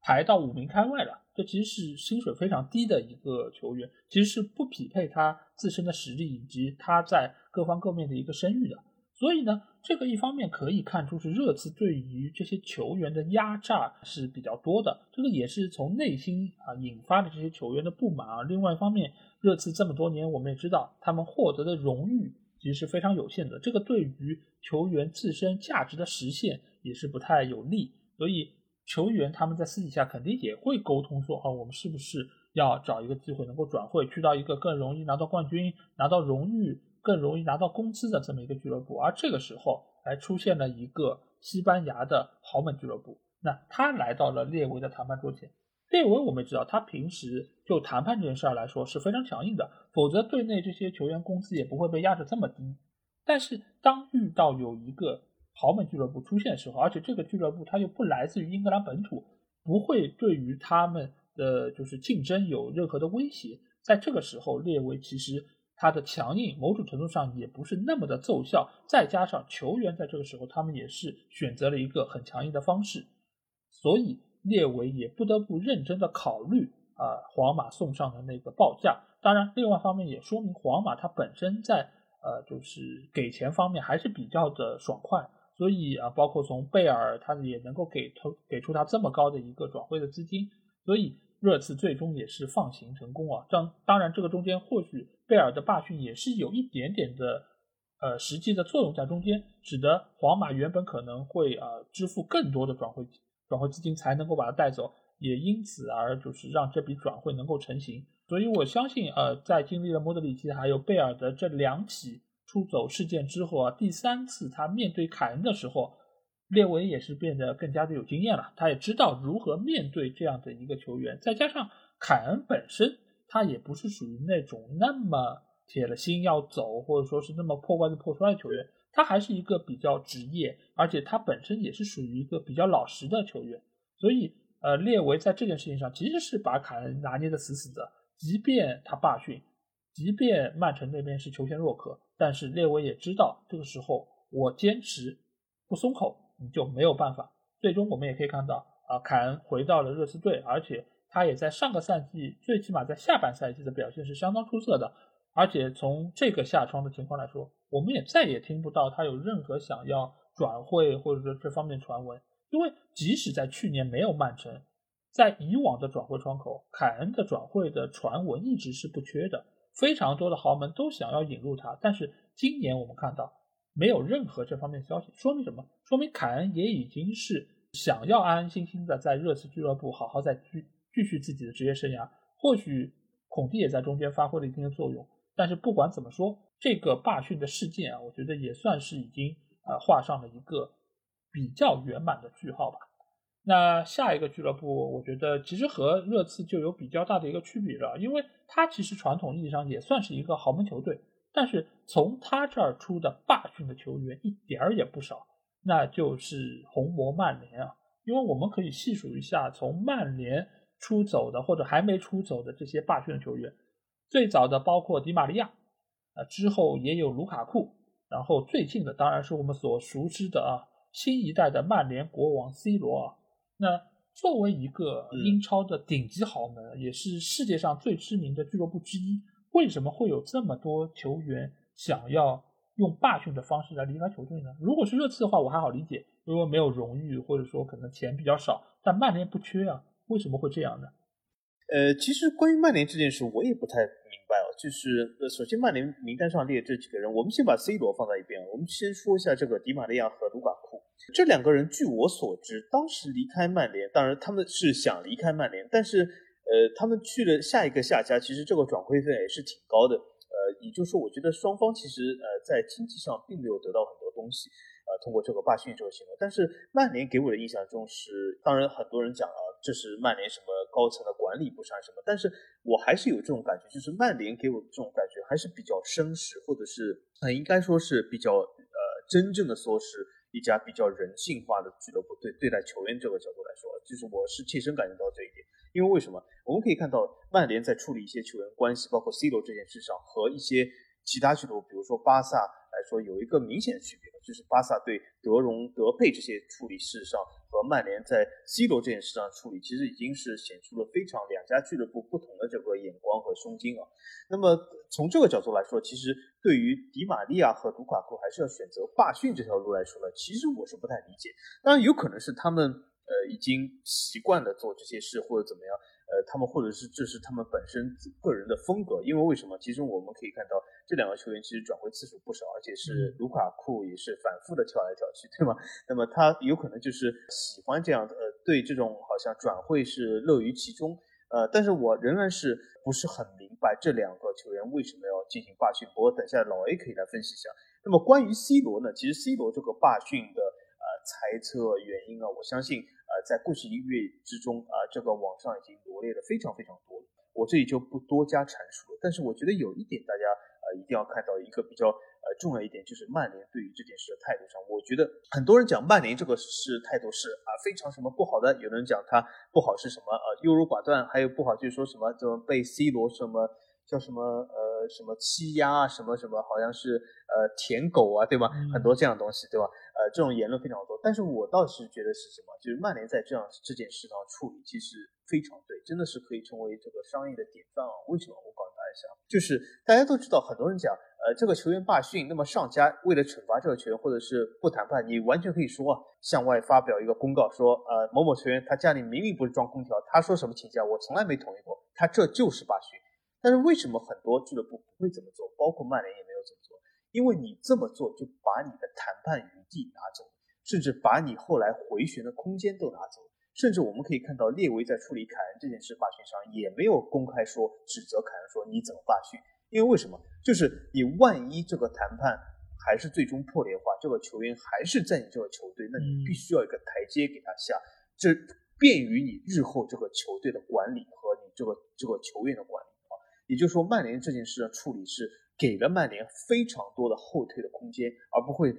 排到五名开外了。这其实是薪水非常低的一个球员，其实是不匹配他自身的实力以及他在各方各面的一个声誉的。所以呢，这个一方面可以看出是热刺对于这些球员的压榨是比较多的，这个也是从内心啊引发的这些球员的不满啊。另外一方面，热刺这么多年我们也知道，他们获得的荣誉其实是非常有限的，这个对于球员自身价值的实现也是不太有利。所以球员他们在私底下肯定也会沟通说，啊，我们是不是要找一个机会能够转会去到一个更容易拿到冠军、拿到荣誉。更容易拿到工资的这么一个俱乐部，而这个时候还出现了一个西班牙的豪门俱乐部，那他来到了列维的谈判桌前。列维我们知道，他平时就谈判这件事儿来说是非常强硬的，否则队内这些球员工资也不会被压得这么低。但是当遇到有一个豪门俱乐部出现的时候，而且这个俱乐部它又不来自于英格兰本土，不会对于他们的就是竞争有任何的威胁，在这个时候，列维其实。他的强硬，某种程度上也不是那么的奏效，再加上球员在这个时候，他们也是选择了一个很强硬的方式，所以列维也不得不认真的考虑啊，皇马送上的那个报价。当然，另外一方面也说明皇马它本身在呃，就是给钱方面还是比较的爽快，所以啊，包括从贝尔，他也能够给投给出他这么高的一个转会的资金，所以。热刺最终也是放行成功啊，当当然这个中间或许贝尔的罢训也是有一点点的呃实际的作用在中间，使得皇马原本可能会啊支付更多的转会转会资金才能够把他带走，也因此而就是让这笔转会能够成型。所以我相信呃在经历了莫德里奇还有贝尔的这两起出走事件之后啊，第三次他面对凯恩的时候。列维也是变得更加的有经验了，他也知道如何面对这样的一个球员。再加上凯恩本身，他也不是属于那种那么铁了心要走，或者说是那么破罐子破摔的球员。他还是一个比较职业，而且他本身也是属于一个比较老实的球员。所以，呃，列维在这件事情上其实是把凯恩拿捏的死死的。即便他罢训，即便曼城那边是求贤若渴，但是列维也知道，这个时候我坚持不松口。你就没有办法。最终我们也可以看到，啊，凯恩回到了热刺队，而且他也在上个赛季，最起码在下半赛季的表现是相当出色的。而且从这个下窗的情况来说，我们也再也听不到他有任何想要转会或者说这方面传闻。因为即使在去年没有曼城，在以往的转会窗口，凯恩的转会的传闻一直是不缺的，非常多的豪门都想要引入他。但是今年我们看到。没有任何这方面消息，说明什么？说明凯恩也已经是想要安安心心的在热刺俱乐部好好再继继续自己的职业生涯。或许孔蒂也在中间发挥了一定的作用，但是不管怎么说，这个罢训的事件啊，我觉得也算是已经啊画上了一个比较圆满的句号吧。那下一个俱乐部，我觉得其实和热刺就有比较大的一个区别了，因为它其实传统意义上也算是一个豪门球队。但是从他这儿出的霸训的球员一点儿也不少，那就是红魔曼联啊。因为我们可以细数一下，从曼联出走的或者还没出走的这些霸训的球员，最早的包括迪马利亚，啊之后也有卢卡库，然后最近的当然是我们所熟知的啊新一代的曼联国王 C 罗啊。那作为一个英超的顶级豪门，也是世界上最知名的俱乐部之一。为什么会有这么多球员想要用罢训的方式来离开球队呢？如果是热刺的话，我还好理解，因为没有荣誉，或者说可能钱比较少。但曼联不缺啊，为什么会这样呢？呃，其实关于曼联这件事，我也不太明白哦。就是呃，首先曼联名单上列这几个人，我们先把 C 罗放在一边，我们先说一下这个迪马利亚和卢卡库这两个人。据我所知，当时离开曼联，当然他们是想离开曼联，但是。呃，他们去了下一个下家，其实这个转会费也是挺高的。呃，也就是说，我觉得双方其实呃在经济上并没有得到很多东西。呃，通过这个罢训这个行为，但是曼联给我的印象中是，当然很多人讲啊，这是曼联什么高层的管理不善什么，但是我还是有这种感觉，就是曼联给我这种感觉还是比较绅士，或者是呃应该说是比较呃真正的说是一家比较人性化的俱乐部。对对待球员这个角度来说，就是我是切身感觉到这一点。因为为什么？我们可以看到曼联在处理一些球员关系，包括 C 罗这件事上，和一些其他俱乐部，比如说巴萨来说，有一个明显的区别，就是巴萨对德容、德佩这些处理事上和曼联在 C 罗这件事上处理，其实已经是显出了非常两家俱乐部不同的这个眼光和胸襟啊。那么从这个角度来说，其实对于迪玛利亚和卢卡库还是要选择罢训这条路来说呢，其实我是不太理解。当然有可能是他们呃已经习惯了做这些事或者怎么样。呃，他们或者是这是他们本身个人的风格，因为为什么？其实我们可以看到这两个球员其实转会次数不少，而且是卢卡库也是反复的跳来跳去，对吗？那么他有可能就是喜欢这样的，呃，对这种好像转会是乐于其中，呃，但是我仍然是不是很明白这两个球员为什么要进行罢训。不过等下老 A 可以来分析一下。那么关于 C 罗呢？其实 C 罗这个罢训的呃猜测原因啊，我相信。呃，在过去一个月之中啊，这个网上已经罗列的非常非常多了，我这里就不多加阐述了。但是我觉得有一点大家呃一定要看到一个比较呃重要一点，就是曼联对于这件事的态度上，我觉得很多人讲曼联这个事态度是啊非常什么不好的，有人讲他不好是什么呃优柔寡断，还有不好就是说什么怎么被 C 罗什么叫什么呃什么欺压啊什么什么，好像是呃舔狗啊对吧？很多这样的东西对吧？呃，这种言论非常多，但是我倒是觉得是什么？就是曼联在这样这件事上处理其实非常对，真的是可以成为这个商业的典范啊！为什么？我告诉大家一下，就是大家都知道，很多人讲，呃，这个球员罢训，那么上家为了惩罚这个球员，或者是不谈判，你完全可以说啊，向外发表一个公告，说，呃，某某球员他家里明明不是装空调，他说什么请假，我从来没同意过，他这就是罢训。但是为什么很多俱乐部不会这么做？包括曼联也没有这么做。因为你这么做，就把你的谈判余地拿走，甚至把你后来回旋的空间都拿走。甚至我们可以看到，列维在处理凯恩这件事罢训上，也没有公开说指责凯恩说你怎么罢训。因为为什么？就是你万一这个谈判还是最终破裂的话，这个球员还是在你这个球队，那你必须要一个台阶给他下，这便于你日后这个球队的管理和你这个这个球员的管理啊。也就是说，曼联这件事的处理是。给了曼联非常多的后退的空间，而不会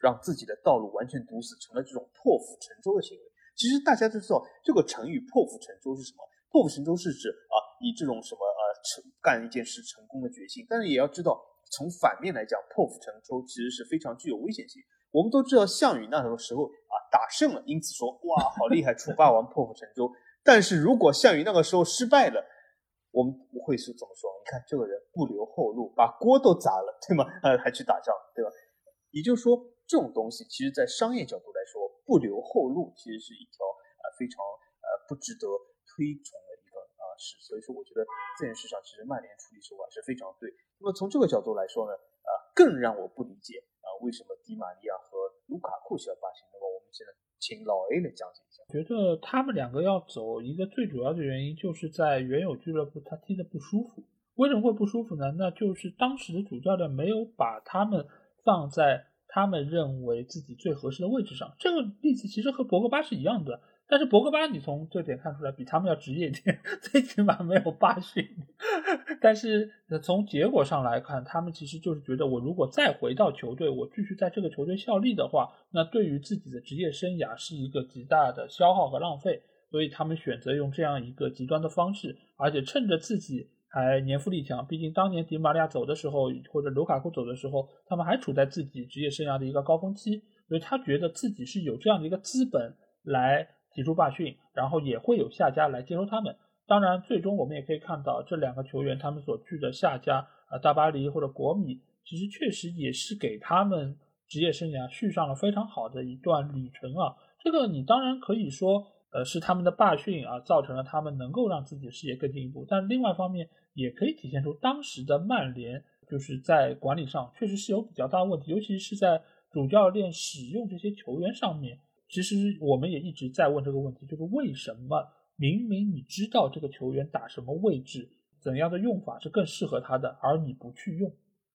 让自己的道路完全堵死，成了这种破釜沉舟的行为。其实大家都知道这个成语“破釜沉舟”是什么？破釜沉舟是指啊，以这种什么呃成干一件事成功的决心。但是也要知道，从反面来讲，破釜沉舟其实是非常具有危险性。我们都知道项羽那个时候啊打胜了，因此说哇好厉害，楚霸王破釜沉舟。但是如果项羽那个时候失败了，我们不会是怎么说？你看这个人不留后路，把锅都砸了，对吗？呃，[laughs] 还去打仗，对吧？也就是说，这种东西其实，在商业角度来说，不留后路其实是一条呃非常呃不值得推崇的一个啊事。所以说，我觉得这件事上，其实曼联处理手法是非常对。那么从这个角度来说呢，啊，更让我不理解啊，为什么迪玛利亚和卢卡库需要罢训？那么我们现在请老 A 来讲解一下。觉得他们两个要走，一个最主要的原因就是在原有俱乐部他踢得不舒服。为什么会不舒服呢？那就是当时的主教练没有把他们放在他们认为自己最合适的位置上。这个例子其实和博格巴是一样的。但是博格巴，你从这点看出来比他们要职业一点，[laughs] 最起码没有罢训。但是从结果上来看，他们其实就是觉得，我如果再回到球队，我继续在这个球队效力的话，那对于自己的职业生涯是一个极大的消耗和浪费。所以他们选择用这样一个极端的方式，而且趁着自己还年富力强，毕竟当年迪马利亚走的时候，或者卢卡库走的时候，他们还处在自己职业生涯的一个高峰期，所以他觉得自己是有这样的一个资本来。提出罢训，然后也会有下家来接收他们。当然，最终我们也可以看到这两个球员他们所去的下家啊，大巴黎或者国米，其实确实也是给他们职业生涯续上了非常好的一段旅程啊。这个你当然可以说，呃，是他们的罢训啊，造成了他们能够让自己的事业更进一步。但另外一方面，也可以体现出当时的曼联就是在管理上确实是有比较大的问题，尤其是在主教练使用这些球员上面。其实我们也一直在问这个问题，就是为什么明明你知道这个球员打什么位置，怎样的用法是更适合他的，而你不去用，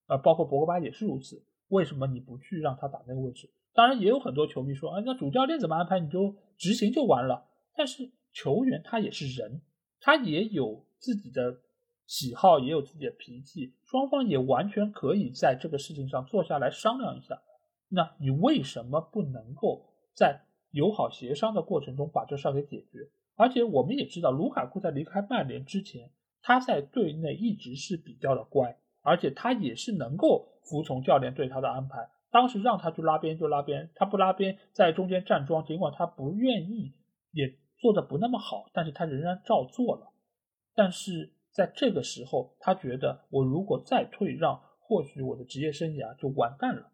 啊，包括博格巴也是如此，为什么你不去让他打那个位置？当然也有很多球迷说，啊，那主教练怎么安排你就执行就完了。但是球员他也是人，他也有自己的喜好，也有自己的脾气，双方也完全可以在这个事情上坐下来商量一下。那你为什么不能够在？友好协商的过程中把这事儿给解决，而且我们也知道，卢卡库在离开曼联之前，他在队内一直是比较的乖，而且他也是能够服从教练对他的安排，当时让他去拉边就拉边，他不拉边在中间站桩，尽管他不愿意，也做的不那么好，但是他仍然照做了。但是在这个时候，他觉得我如果再退让，或许我的职业生涯就完蛋了。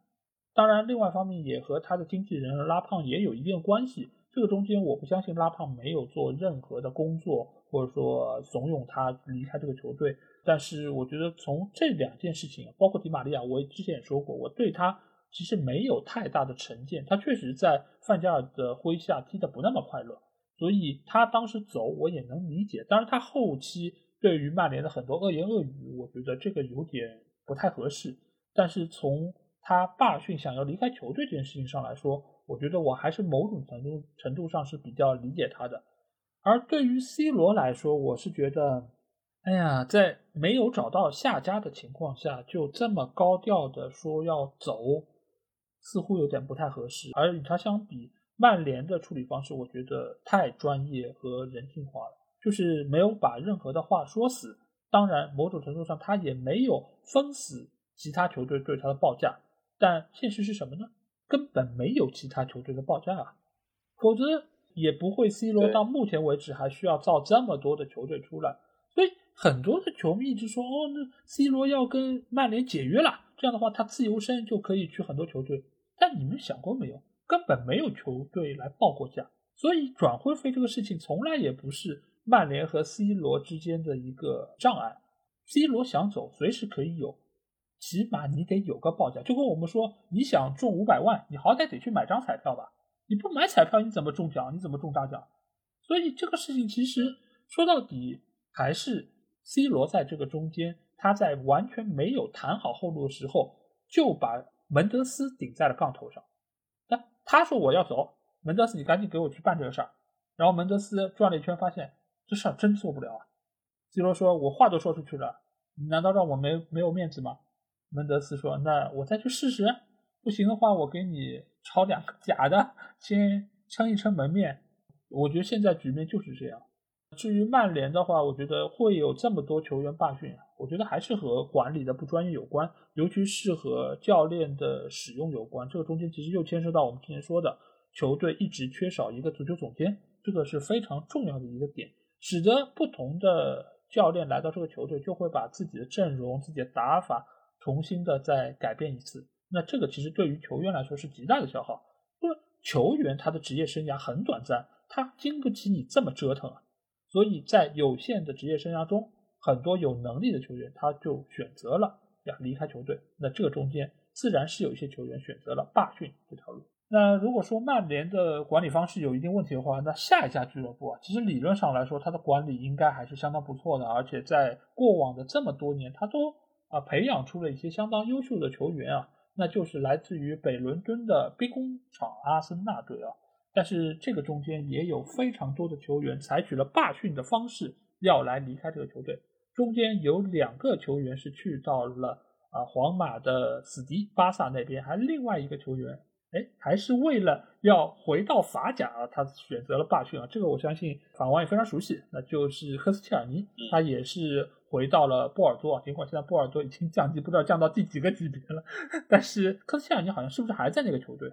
当然，另外一方面也和他的经纪人拉胖也有一定关系。这个中间，我不相信拉胖没有做任何的工作，或者说怂恿他离开这个球队。但是，我觉得从这两件事情，包括迪玛利亚，我之前也说过，我对他其实没有太大的成见。他确实在范加尔的麾下踢得不那么快乐，所以他当时走我也能理解。当然，他后期对于曼联的很多恶言恶语，我觉得这个有点不太合适。但是从他罢训想要离开球队这件事情上来说，我觉得我还是某种程度程度上是比较理解他的。而对于 C 罗来说，我是觉得，哎呀，在没有找到下家的情况下，就这么高调的说要走，似乎有点不太合适。而与他相比，曼联的处理方式，我觉得太专业和人性化了，就是没有把任何的话说死。当然，某种程度上，他也没有封死其他球队对他的报价。但现实是什么呢？根本没有其他球队的报价啊，否则也不会 C 罗到目前为止还需要造这么多的球队出来。所以很多的球迷一直说：“哦，那 C 罗要跟曼联解约了，这样的话他自由身就可以去很多球队。”但你们想过没有？根本没有球队来报过价，所以转会费这个事情从来也不是曼联和 C 罗之间的一个障碍。C 罗想走，随时可以有。起码你得有个报价，就跟我们说，你想中五百万，你好歹得去买张彩票吧？你不买彩票，你怎么中奖？你怎么中大奖？所以这个事情其实说到底还是 C 罗在这个中间，他在完全没有谈好后路的时候，就把门德斯顶在了杠头上。那他说我要走，门德斯你赶紧给我去办这个事儿。然后门德斯转了一圈，发现这事儿真做不了。C 罗说：“我话都说出去了，你难道让我没没有面子吗？”门德斯说：“那我再去试试，不行的话，我给你炒两个假的，先撑一撑门面。我觉得现在局面就是这样。至于曼联的话，我觉得会有这么多球员罢训，我觉得还是和管理的不专业有关，尤其是和教练的使用有关。这个中间其实又牵涉到我们之前说的，球队一直缺少一个足球总监，这个是非常重要的一个点，使得不同的教练来到这个球队，就会把自己的阵容、自己的打法。”重新的再改变一次，那这个其实对于球员来说是极大的消耗，因为球员他的职业生涯很短暂，他经不起你这么折腾啊。所以在有限的职业生涯中，很多有能力的球员他就选择了要离开球队。那这个中间自然是有一些球员选择了罢训这条路。那如果说曼联的管理方式有一定问题的话，那下一家俱乐部啊，其实理论上来说，他的管理应该还是相当不错的，而且在过往的这么多年，他都。啊，培养出了一些相当优秀的球员啊，那就是来自于北伦敦的兵工厂阿森纳队啊。但是这个中间也有非常多的球员采取了罢训的方式要来离开这个球队。中间有两个球员是去到了啊皇马的死敌巴萨那边，还另外一个球员，哎，还是为了要回到法甲啊，他选择了罢训啊。这个我相信法王也非常熟悉，那就是科斯切尔尼，他也是。回到了波尔多，尽管现在波尔多已经降级，不知道降到第几个级别了。[laughs] 但是科斯切尔尼好像是不是还在那个球队？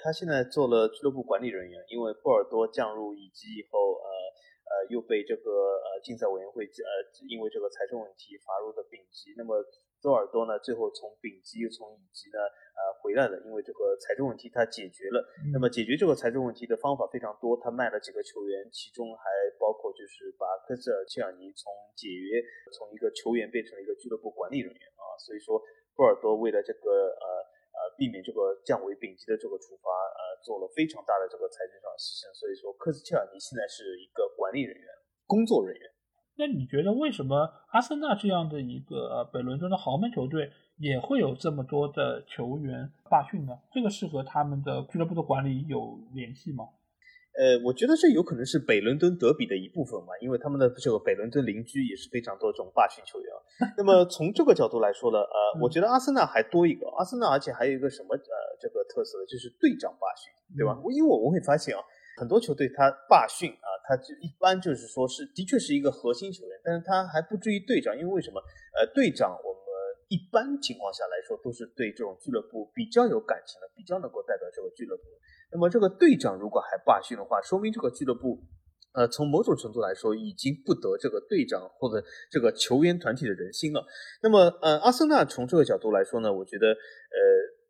他现在做了俱乐部管理人员，因为波尔多降入乙级以后，呃呃，又被这个呃竞赛委员会呃因为这个财政问题罚入的丙级。那么多尔多呢，最后从丙级又从乙级呢。呃，回来了，因为这个财政问题他解决了。那么解决这个财政问题的方法非常多，他卖了几个球员，其中还包括就是把科斯尔切尔尼从解约从一个球员变成了一个俱乐部管理人员啊。所以说波尔多为了这个呃呃避免这个降为丙级的这个处罚，呃做了非常大的这个财政上的牺牲。所以说科斯切尔尼现在是一个管理人员、工作人员。那你觉得为什么阿森纳这样的一个北伦敦的豪门球队？也会有这么多的球员罢训呢？这个是和他们的俱乐部的管理有联系吗？呃，我觉得这有可能是北伦敦德比的一部分嘛，因为他们的这个北伦敦邻居也是非常多这种霸训球员。那么 [laughs] 从这个角度来说呢，呃，我觉得阿森纳还多一个，阿森纳而且还有一个什么呃这个特色呢，就是队长罢训，对吧？因为我们会发现啊，很多球队他罢训啊，他就一般就是说是的确是一个核心球员，但是他还不至于队长，因为为什么？呃，队长我们。一般情况下来说，都是对这种俱乐部比较有感情的，比较能够代表这个俱乐部。那么这个队长如果还罢训的话，说明这个俱乐部，呃，从某种程度来说，已经不得这个队长或者这个球员团体的人心了。那么，呃，阿森纳从这个角度来说呢，我觉得，呃，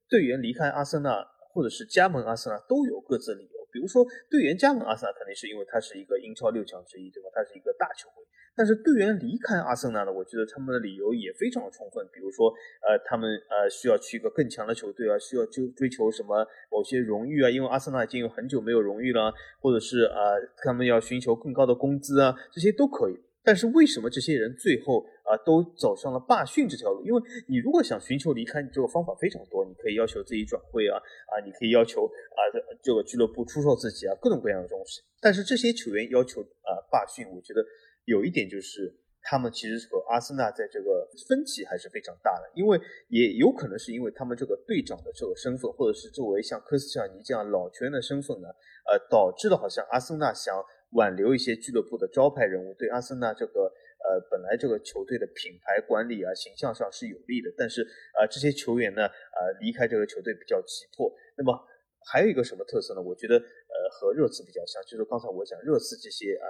队员离开阿森纳或者是加盟阿森纳都有各自理由。比如说，队员加盟阿森纳肯定是因为他是一个英超六强之一，对吧？他是一个大球会。但是队员离开阿森纳呢，我觉得他们的理由也非常的充分。比如说，呃，他们呃需要去一个更强的球队啊，需要追追求什么某些荣誉啊，因为阿森纳已经有很久没有荣誉了，或者是呃他们要寻求更高的工资啊，这些都可以。但是为什么这些人最后啊都走上了罢训这条路？因为你如果想寻求离开，你这个方法非常多，你可以要求自己转会啊啊，你可以要求啊这个俱乐部出售自己啊，各种各样的东西。但是这些球员要求啊罢训，我觉得有一点就是他们其实和阿森纳在这个分歧还是非常大的，因为也有可能是因为他们这个队长的这个身份，或者是作为像科斯切尔尼这样老球员的身份呢，呃，导致了好像阿森纳想。挽留一些俱乐部的招牌人物，对阿森纳这个呃本来这个球队的品牌管理啊形象上是有利的。但是啊这些球员呢呃离开这个球队比较急迫。那么还有一个什么特色呢？我觉得呃和热刺比较像，就是刚才我讲热刺这些呃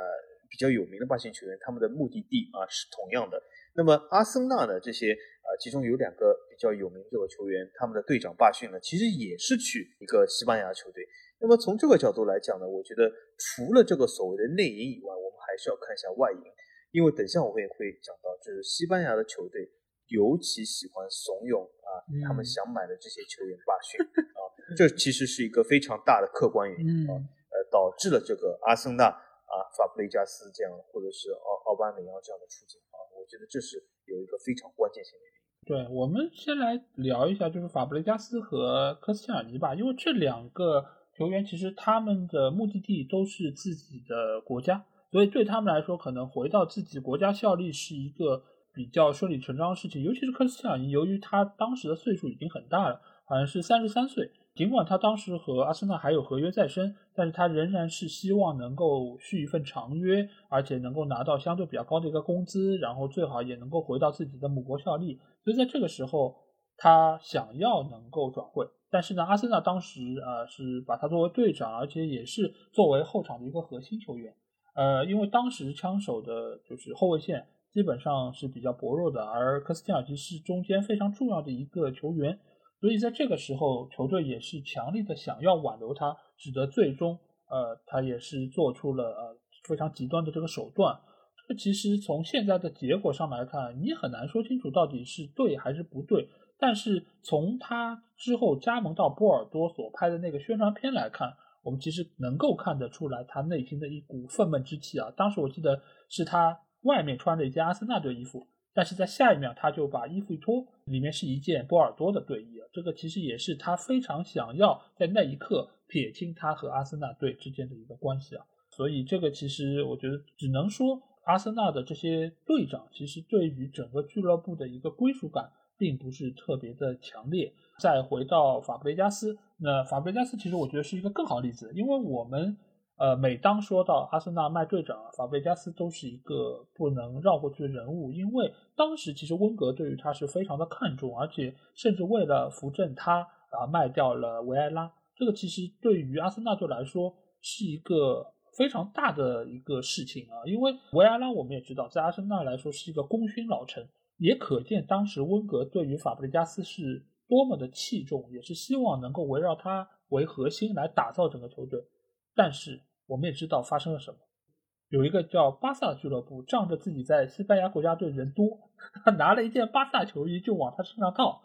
比较有名的霸权球员，他们的目的地啊是同样的。那么阿森纳呢这些啊其中有两个比较有名这个球员，他们的队长罢训呢，其实也是去一个西班牙球队。那么从这个角度来讲呢，我觉得除了这个所谓的内因以外，我们还是要看一下外因，因为等下我们也会讲到，就是西班牙的球队尤其喜欢怂恿啊，他们想买的这些球员罢训啊，这其实是一个非常大的客观原因啊，呃，导致了这个阿森纳啊、法布雷加斯这样，或者是奥奥巴梅扬这样的处境啊，我觉得这是有一个非常关键性的原因。对，我们先来聊一下，就是法布雷加斯和科斯切尔尼吧，因为这两个。球员其实他们的目的地都是自己的国家，所以对他们来说，可能回到自己国家效力是一个比较顺理成章的事情。尤其是科斯塔，由于他当时的岁数已经很大了，好像是三十三岁。尽管他当时和阿森纳还有合约在身，但是他仍然是希望能够续一份长约，而且能够拿到相对比较高的一个工资，然后最好也能够回到自己的母国效力。所以在这个时候，他想要能够转会。但是呢，阿森纳当时呃是把他作为队长，而且也是作为后场的一个核心球员。呃，因为当时枪手的就是后卫线基本上是比较薄弱的，而科斯蒂尔奇是中间非常重要的一个球员，所以在这个时候，球队也是强力的想要挽留他，使得最终呃他也是做出了呃非常极端的这个手段。这其实从现在的结果上来看，你很难说清楚到底是对还是不对。但是从他之后加盟到波尔多所拍的那个宣传片来看，我们其实能够看得出来他内心的一股愤懑之气啊！当时我记得是他外面穿着一件阿森纳队衣服，但是在下一秒他就把衣服一脱，里面是一件波尔多的队衣啊！这个其实也是他非常想要在那一刻撇清他和阿森纳队之间的一个关系啊！所以这个其实我觉得只能说阿森纳的这些队长其实对于整个俱乐部的一个归属感。并不是特别的强烈。再回到法布雷加斯，那法布雷加斯其实我觉得是一个更好例子，因为我们呃每当说到阿森纳卖队长，法布雷加斯都是一个不能绕过去的人物，因为当时其实温格对于他是非常的看重，而且甚至为了扶正他啊卖掉了维埃拉。这个其实对于阿森纳队来说是一个非常大的一个事情啊，因为维埃拉我们也知道，在阿森纳来说是一个功勋老臣。也可见当时温格对于法布雷加斯是多么的器重，也是希望能够围绕他为核心来打造整个球队。但是我们也知道发生了什么，有一个叫巴萨俱乐部仗着自己在西班牙国家队人多，[laughs] 拿了一件巴萨球衣就往他身上套。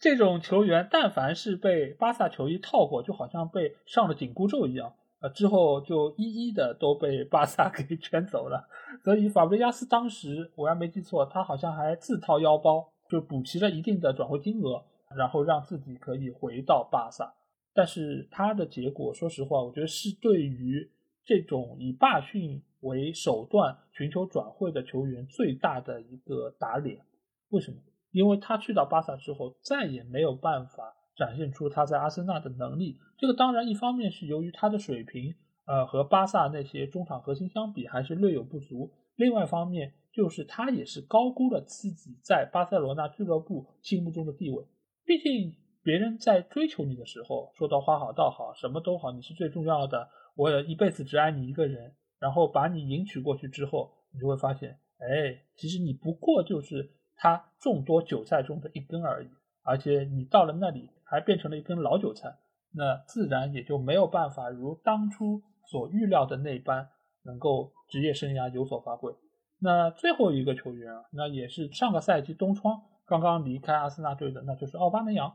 这种球员但凡是被巴萨球衣套过，就好像被上了紧箍咒一样。呃，之后就一一的都被巴萨 [laughs] 给圈走了，所以法布雷加斯当时我要没记错，他好像还自掏腰包就补齐了一定的转会金额，然后让自己可以回到巴萨。但是他的结果，说实话，我觉得是对于这种以罢训为手段寻求转会的球员最大的一个打脸。为什么？因为他去到巴萨之后，再也没有办法。展现出他在阿森纳的能力，这个当然一方面是由于他的水平，呃，和巴萨那些中场核心相比还是略有不足；另外一方面就是他也是高估了自己在巴塞罗那俱乐部心目中的地位。毕竟别人在追求你的时候，说到花好道好，什么都好，你是最重要的，我一辈子只爱你一个人。然后把你迎娶过去之后，你就会发现，哎，其实你不过就是他众多韭菜中的一根而已。而且你到了那里还变成了一根老韭菜，那自然也就没有办法如当初所预料的那般能够职业生涯有所发挥。那最后一个球员啊，那也是上个赛季冬窗刚刚离开阿森纳队的，那就是奥巴梅扬。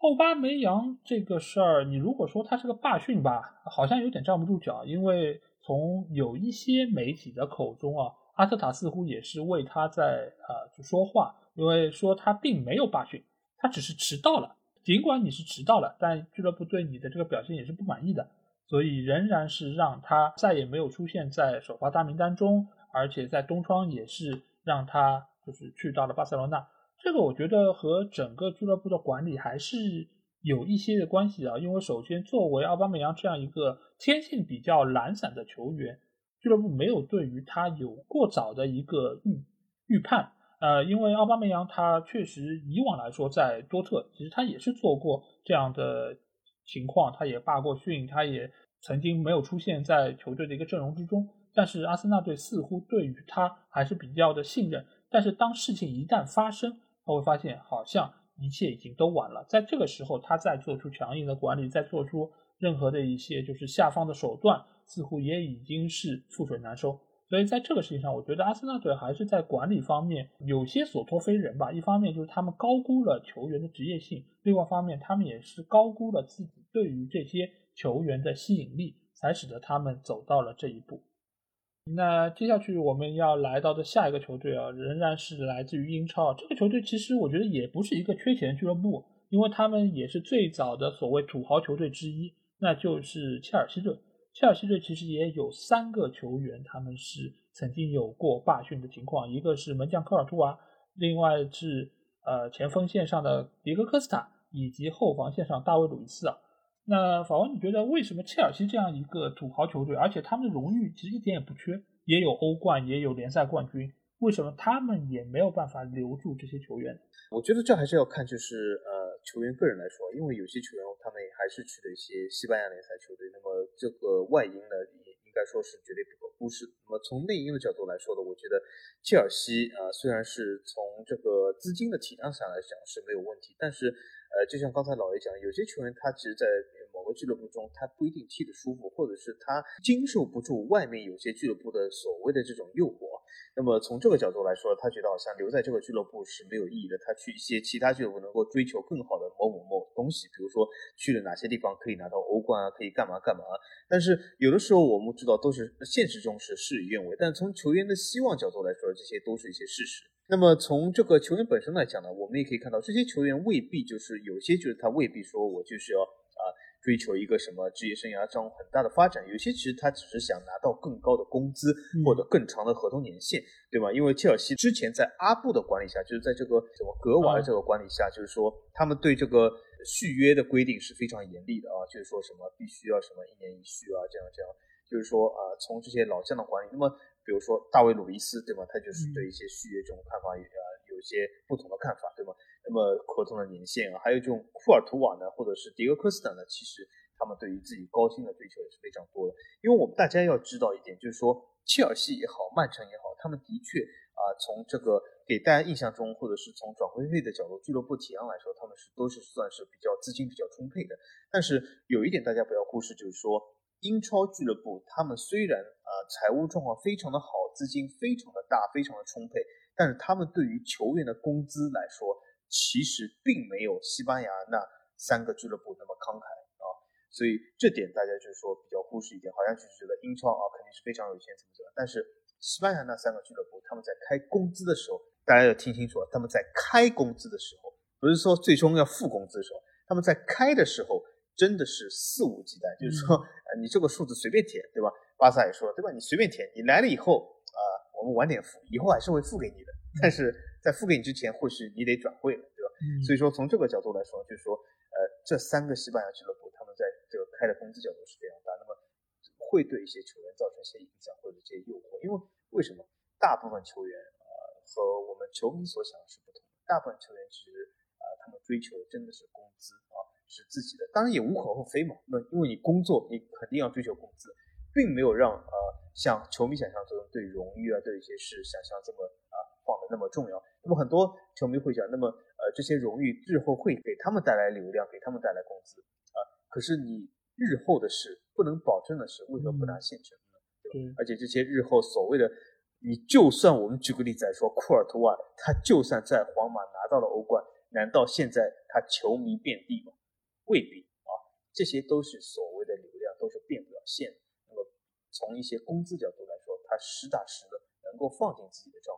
奥巴梅扬这个事儿，你如果说他是个罢训吧，好像有点站不住脚，因为从有一些媒体的口中啊，阿特塔似乎也是为他在啊去说话，因为说他并没有罢训。他只是迟到了，尽管你是迟到了，但俱乐部对你的这个表现也是不满意的，所以仍然是让他再也没有出现在首发大名单中，而且在东窗也是让他就是去到了巴塞罗那。这个我觉得和整个俱乐部的管理还是有一些的关系啊，因为首先作为奥巴梅扬这样一个天性比较懒散的球员，俱乐部没有对于他有过早的一个预预判。呃，因为奥巴梅扬他确实以往来说在多特，其实他也是做过这样的情况，他也罢过训，他也曾经没有出现在球队的一个阵容之中。但是阿森纳队似乎对于他还是比较的信任。但是当事情一旦发生，他会发现好像一切已经都晚了。在这个时候，他再做出强硬的管理，再做出任何的一些就是下方的手段，似乎也已经是覆水难收。所以在这个事情上，我觉得阿森纳队还是在管理方面有些所托非人吧。一方面就是他们高估了球员的职业性，另外方面他们也是高估了自己对于这些球员的吸引力，才使得他们走到了这一步。那接下去我们要来到的下一个球队啊，仍然是来自于英超。这个球队其实我觉得也不是一个缺钱俱乐部，因为他们也是最早的所谓土豪球队之一，那就是切尔西队。切尔西队其实也有三个球员，他们是曾经有过罢训的情况，一个是门将科尔图瓦，另外是呃前锋线上的迪戈科斯塔，以及后防线上大卫鲁伊斯啊。那法文，你觉得为什么切尔西这样一个土豪球队，而且他们的荣誉其实一点也不缺，也有欧冠，也有联赛冠军，为什么他们也没有办法留住这些球员？我觉得这还是要看就是呃。球员个人来说，因为有些球员他们也还是去了一些西班牙联赛球队，那么这个外因呢，也应该说是绝对不可忽视。那么从内因的角度来说呢，我觉得切尔西啊，虽然是从这个资金的体量上来讲是没有问题，但是呃，就像刚才老爷讲，有些球员他其实，在俱乐部中，他不一定踢得舒服，或者是他经受不住外面有些俱乐部的所谓的这种诱惑。那么从这个角度来说，他觉得好像留在这个俱乐部是没有意义的。他去一些其他俱乐部能够追求更好的某某某东西，比如说去了哪些地方可以拿到欧冠啊，可以干嘛干嘛。但是有的时候我们知道都是现实中是事与愿违，但从球员的希望角度来说，这些都是一些事实。那么从这个球员本身来讲呢，我们也可以看到这些球员未必就是有些就是他未必说我就是要啊。追求一个什么职业生涯上很大的发展，有些其实他只是想拿到更高的工资或者更长的合同年限，对吗？因为切尔西之前在阿布的管理下，就是在这个什么格瓦的这个管理下，就是说他们对这个续约的规定是非常严厉的啊，就是说什么必须要什么一年一续啊，这样这样，就是说啊，从这些老将的管理，那么比如说大卫鲁伊斯，对吗？他就是对一些续约这种看法也啊有一些不同的看法，对吗？那么合同的年限啊，还有这种库尔图瓦呢，或者是迪戈科斯特呢，其实他们对于自己高薪的追求也是非常多的。因为我们大家要知道一点，就是说切尔西也好，曼城也好，他们的确啊，从这个给大家印象中，或者是从转会费的角度、俱乐部体量来说，他们是都是算是比较资金比较充沛的。但是有一点大家不要忽视，就是说英超俱乐部他们虽然啊财务状况非常的好，资金非常的大，非常的充沛，但是他们对于球员的工资来说，其实并没有西班牙那三个俱乐部那么慷慨啊，所以这点大家就是说比较忽视一点，好像就是觉得英超啊肯定是非常有钱怎么怎么，但是西班牙那三个俱乐部他们在开工资的时候，大家要听清楚啊，他们在开工资的时候，不是说最终要付工资的时候，他们在开的时候真的是肆无忌惮，就是说呃你这个数字随便填，对吧？巴萨也说了，对吧？你随便填，你来了以后啊，我们晚点付，以后还是会付给你的，但是。在付给你之前，或许你得转会了，对吧？所以说从这个角度来说，就是说，呃，这三个西班牙俱乐部他们在这个开的工资角度是非常大，那么会对一些球员造成一些影响或者一些诱惑。因为为什么？大部分球员呃和我们球迷所想的是不同的。大部分球员其实啊，他们追求的真的是工资啊，是自己的。当然也无可厚非嘛。那因为你工作，你肯定要追求工资，并没有让呃像球迷想象中对荣誉啊，对一些事想象这么啊放的那么重要。那么很多球迷会想，那么呃这些荣誉日后会给他们带来流量，给他们带来工资啊。可是你日后的事不能保证的事，为什么不拿现成？对，而且这些日后所谓的，你就算我们举个例子来说，库尔图瓦他就算在皇马拿到了欧冠，难道现在他球迷遍地吗？未必啊，这些都是所谓的流量，都是变不了现。那么从一些工资角度来说，他实打实的能够放进自己的账户，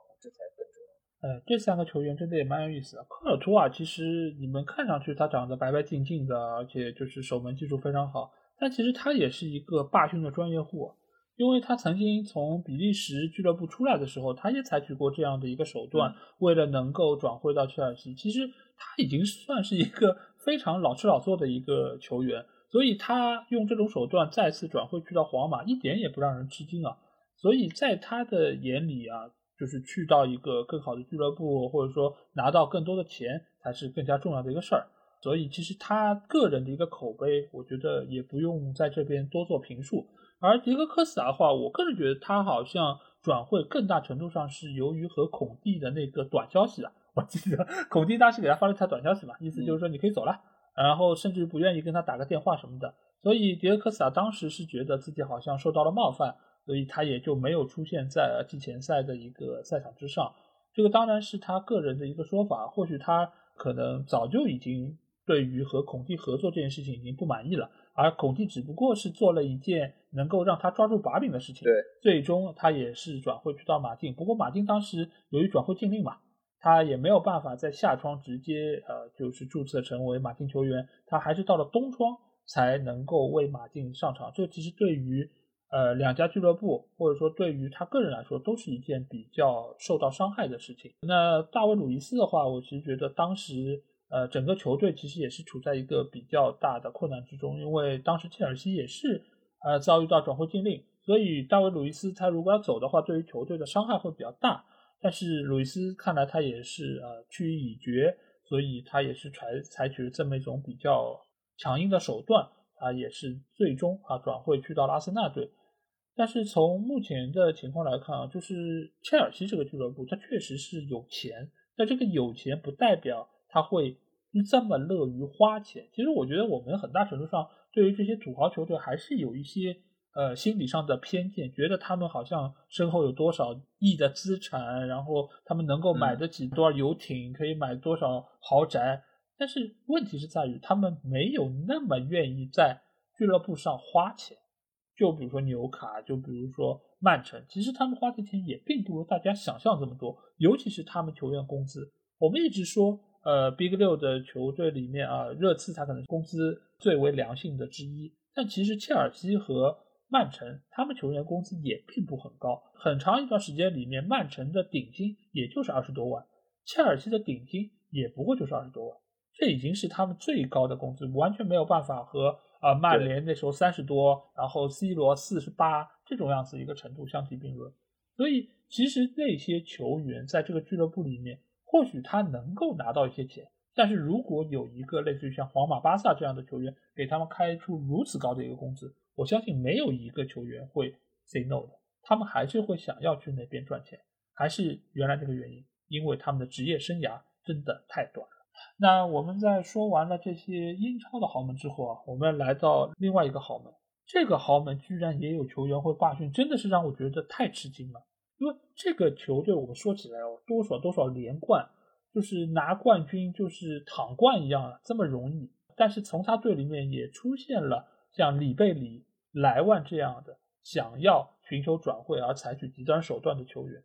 呃，这三个球员真的也蛮有意思的。科尔图瓦其实你们看上去他长得白白净净的，而且就是守门技术非常好，但其实他也是一个罢训的专业户。因为他曾经从比利时俱乐部出来的时候，他也采取过这样的一个手段，为了能够转会到切尔西。其实他已经算是一个非常老吃老做的一个球员，所以他用这种手段再次转会去到皇马，一点也不让人吃惊啊。所以在他的眼里啊，就是去到一个更好的俱乐部，或者说拿到更多的钱，才是更加重要的一个事儿。所以其实他个人的一个口碑，我觉得也不用在这边多做评述。而迪戈科斯的话，我个人觉得他好像转会更大程度上是由于和孔蒂的那个短消息了。我记得孔蒂当时给他发了一条短消息嘛，意思就是说你可以走了，然后甚至不愿意跟他打个电话什么的。所以迪戈科斯啊当时是觉得自己好像受到了冒犯，所以他也就没有出现在季前赛的一个赛场之上。这个当然是他个人的一个说法，或许他可能早就已经对于和孔蒂合作这件事情已经不满意了。而孔蒂只不过是做了一件能够让他抓住把柄的事情，对，最终他也是转会去到马竞。不过马竞当时由于转会禁令嘛，他也没有办法在夏窗直接呃就是注册成为马竞球员，他还是到了冬窗才能够为马竞上场。这其实对于呃两家俱乐部或者说对于他个人来说都是一件比较受到伤害的事情。那大卫·鲁伊斯的话，我其实觉得当时。呃，整个球队其实也是处在一个比较大的困难之中，因为当时切尔西也是呃遭遇到转会禁令，所以大卫·鲁伊斯他如果要走的话，对于球队的伤害会比较大。但是鲁伊斯看来他也是呃去意已决，所以他也是采采取了这么一种比较强硬的手段，他也是最终啊转会去到了阿森纳队。但是从目前的情况来看啊，就是切尔西这个俱乐部，它确实是有钱，但这个有钱不代表。他会这么乐于花钱，其实我觉得我们很大程度上对于这些土豪球队还是有一些呃心理上的偏见，觉得他们好像身后有多少亿的资产，然后他们能够买得起多少游艇，可以买多少豪宅。但是问题是在于他们没有那么愿意在俱乐部上花钱。就比如说纽卡，就比如说曼城，其实他们花的钱也并不如大家想象这么多，尤其是他们球员工资。我们一直说。呃，Big 六的球队里面啊，热刺他可能是工资最为良性的之一，但其实切尔西和曼城他们球员工资也并不很高。很长一段时间里面，曼城的顶薪也就是二十多万，切尔西的顶薪也不过就是二十多万，这已经是他们最高的工资，完全没有办法和啊曼联那时候三十多，然后 C 罗四十八这种样子一个程度相提并论。所以其实那些球员在这个俱乐部里面。或许他能够拿到一些钱，但是如果有一个类似于像皇马、巴萨这样的球员给他们开出如此高的一个工资，我相信没有一个球员会 say no 的，他们还是会想要去那边赚钱，还是原来这个原因，因为他们的职业生涯真的太短了。那我们在说完了这些英超的豪门之后啊，我们来到另外一个豪门，这个豪门居然也有球员会罢训，真的是让我觉得太吃惊了。因为这个球队，我们说起来哦，多少多少连冠，就是拿冠军，就是躺冠一样啊，这么容易。但是从他队里面也出现了像里贝里、莱万这样的想要寻求转会而采取极端手段的球员。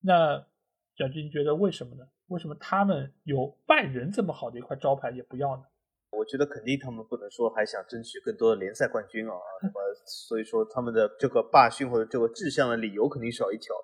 那小军觉得为什么呢？为什么他们有拜仁这么好的一块招牌也不要呢？我觉得肯定他们不能说还想争取更多的联赛冠军啊，那么所以说他们的这个罢训或者这个志向的理由肯定少一条。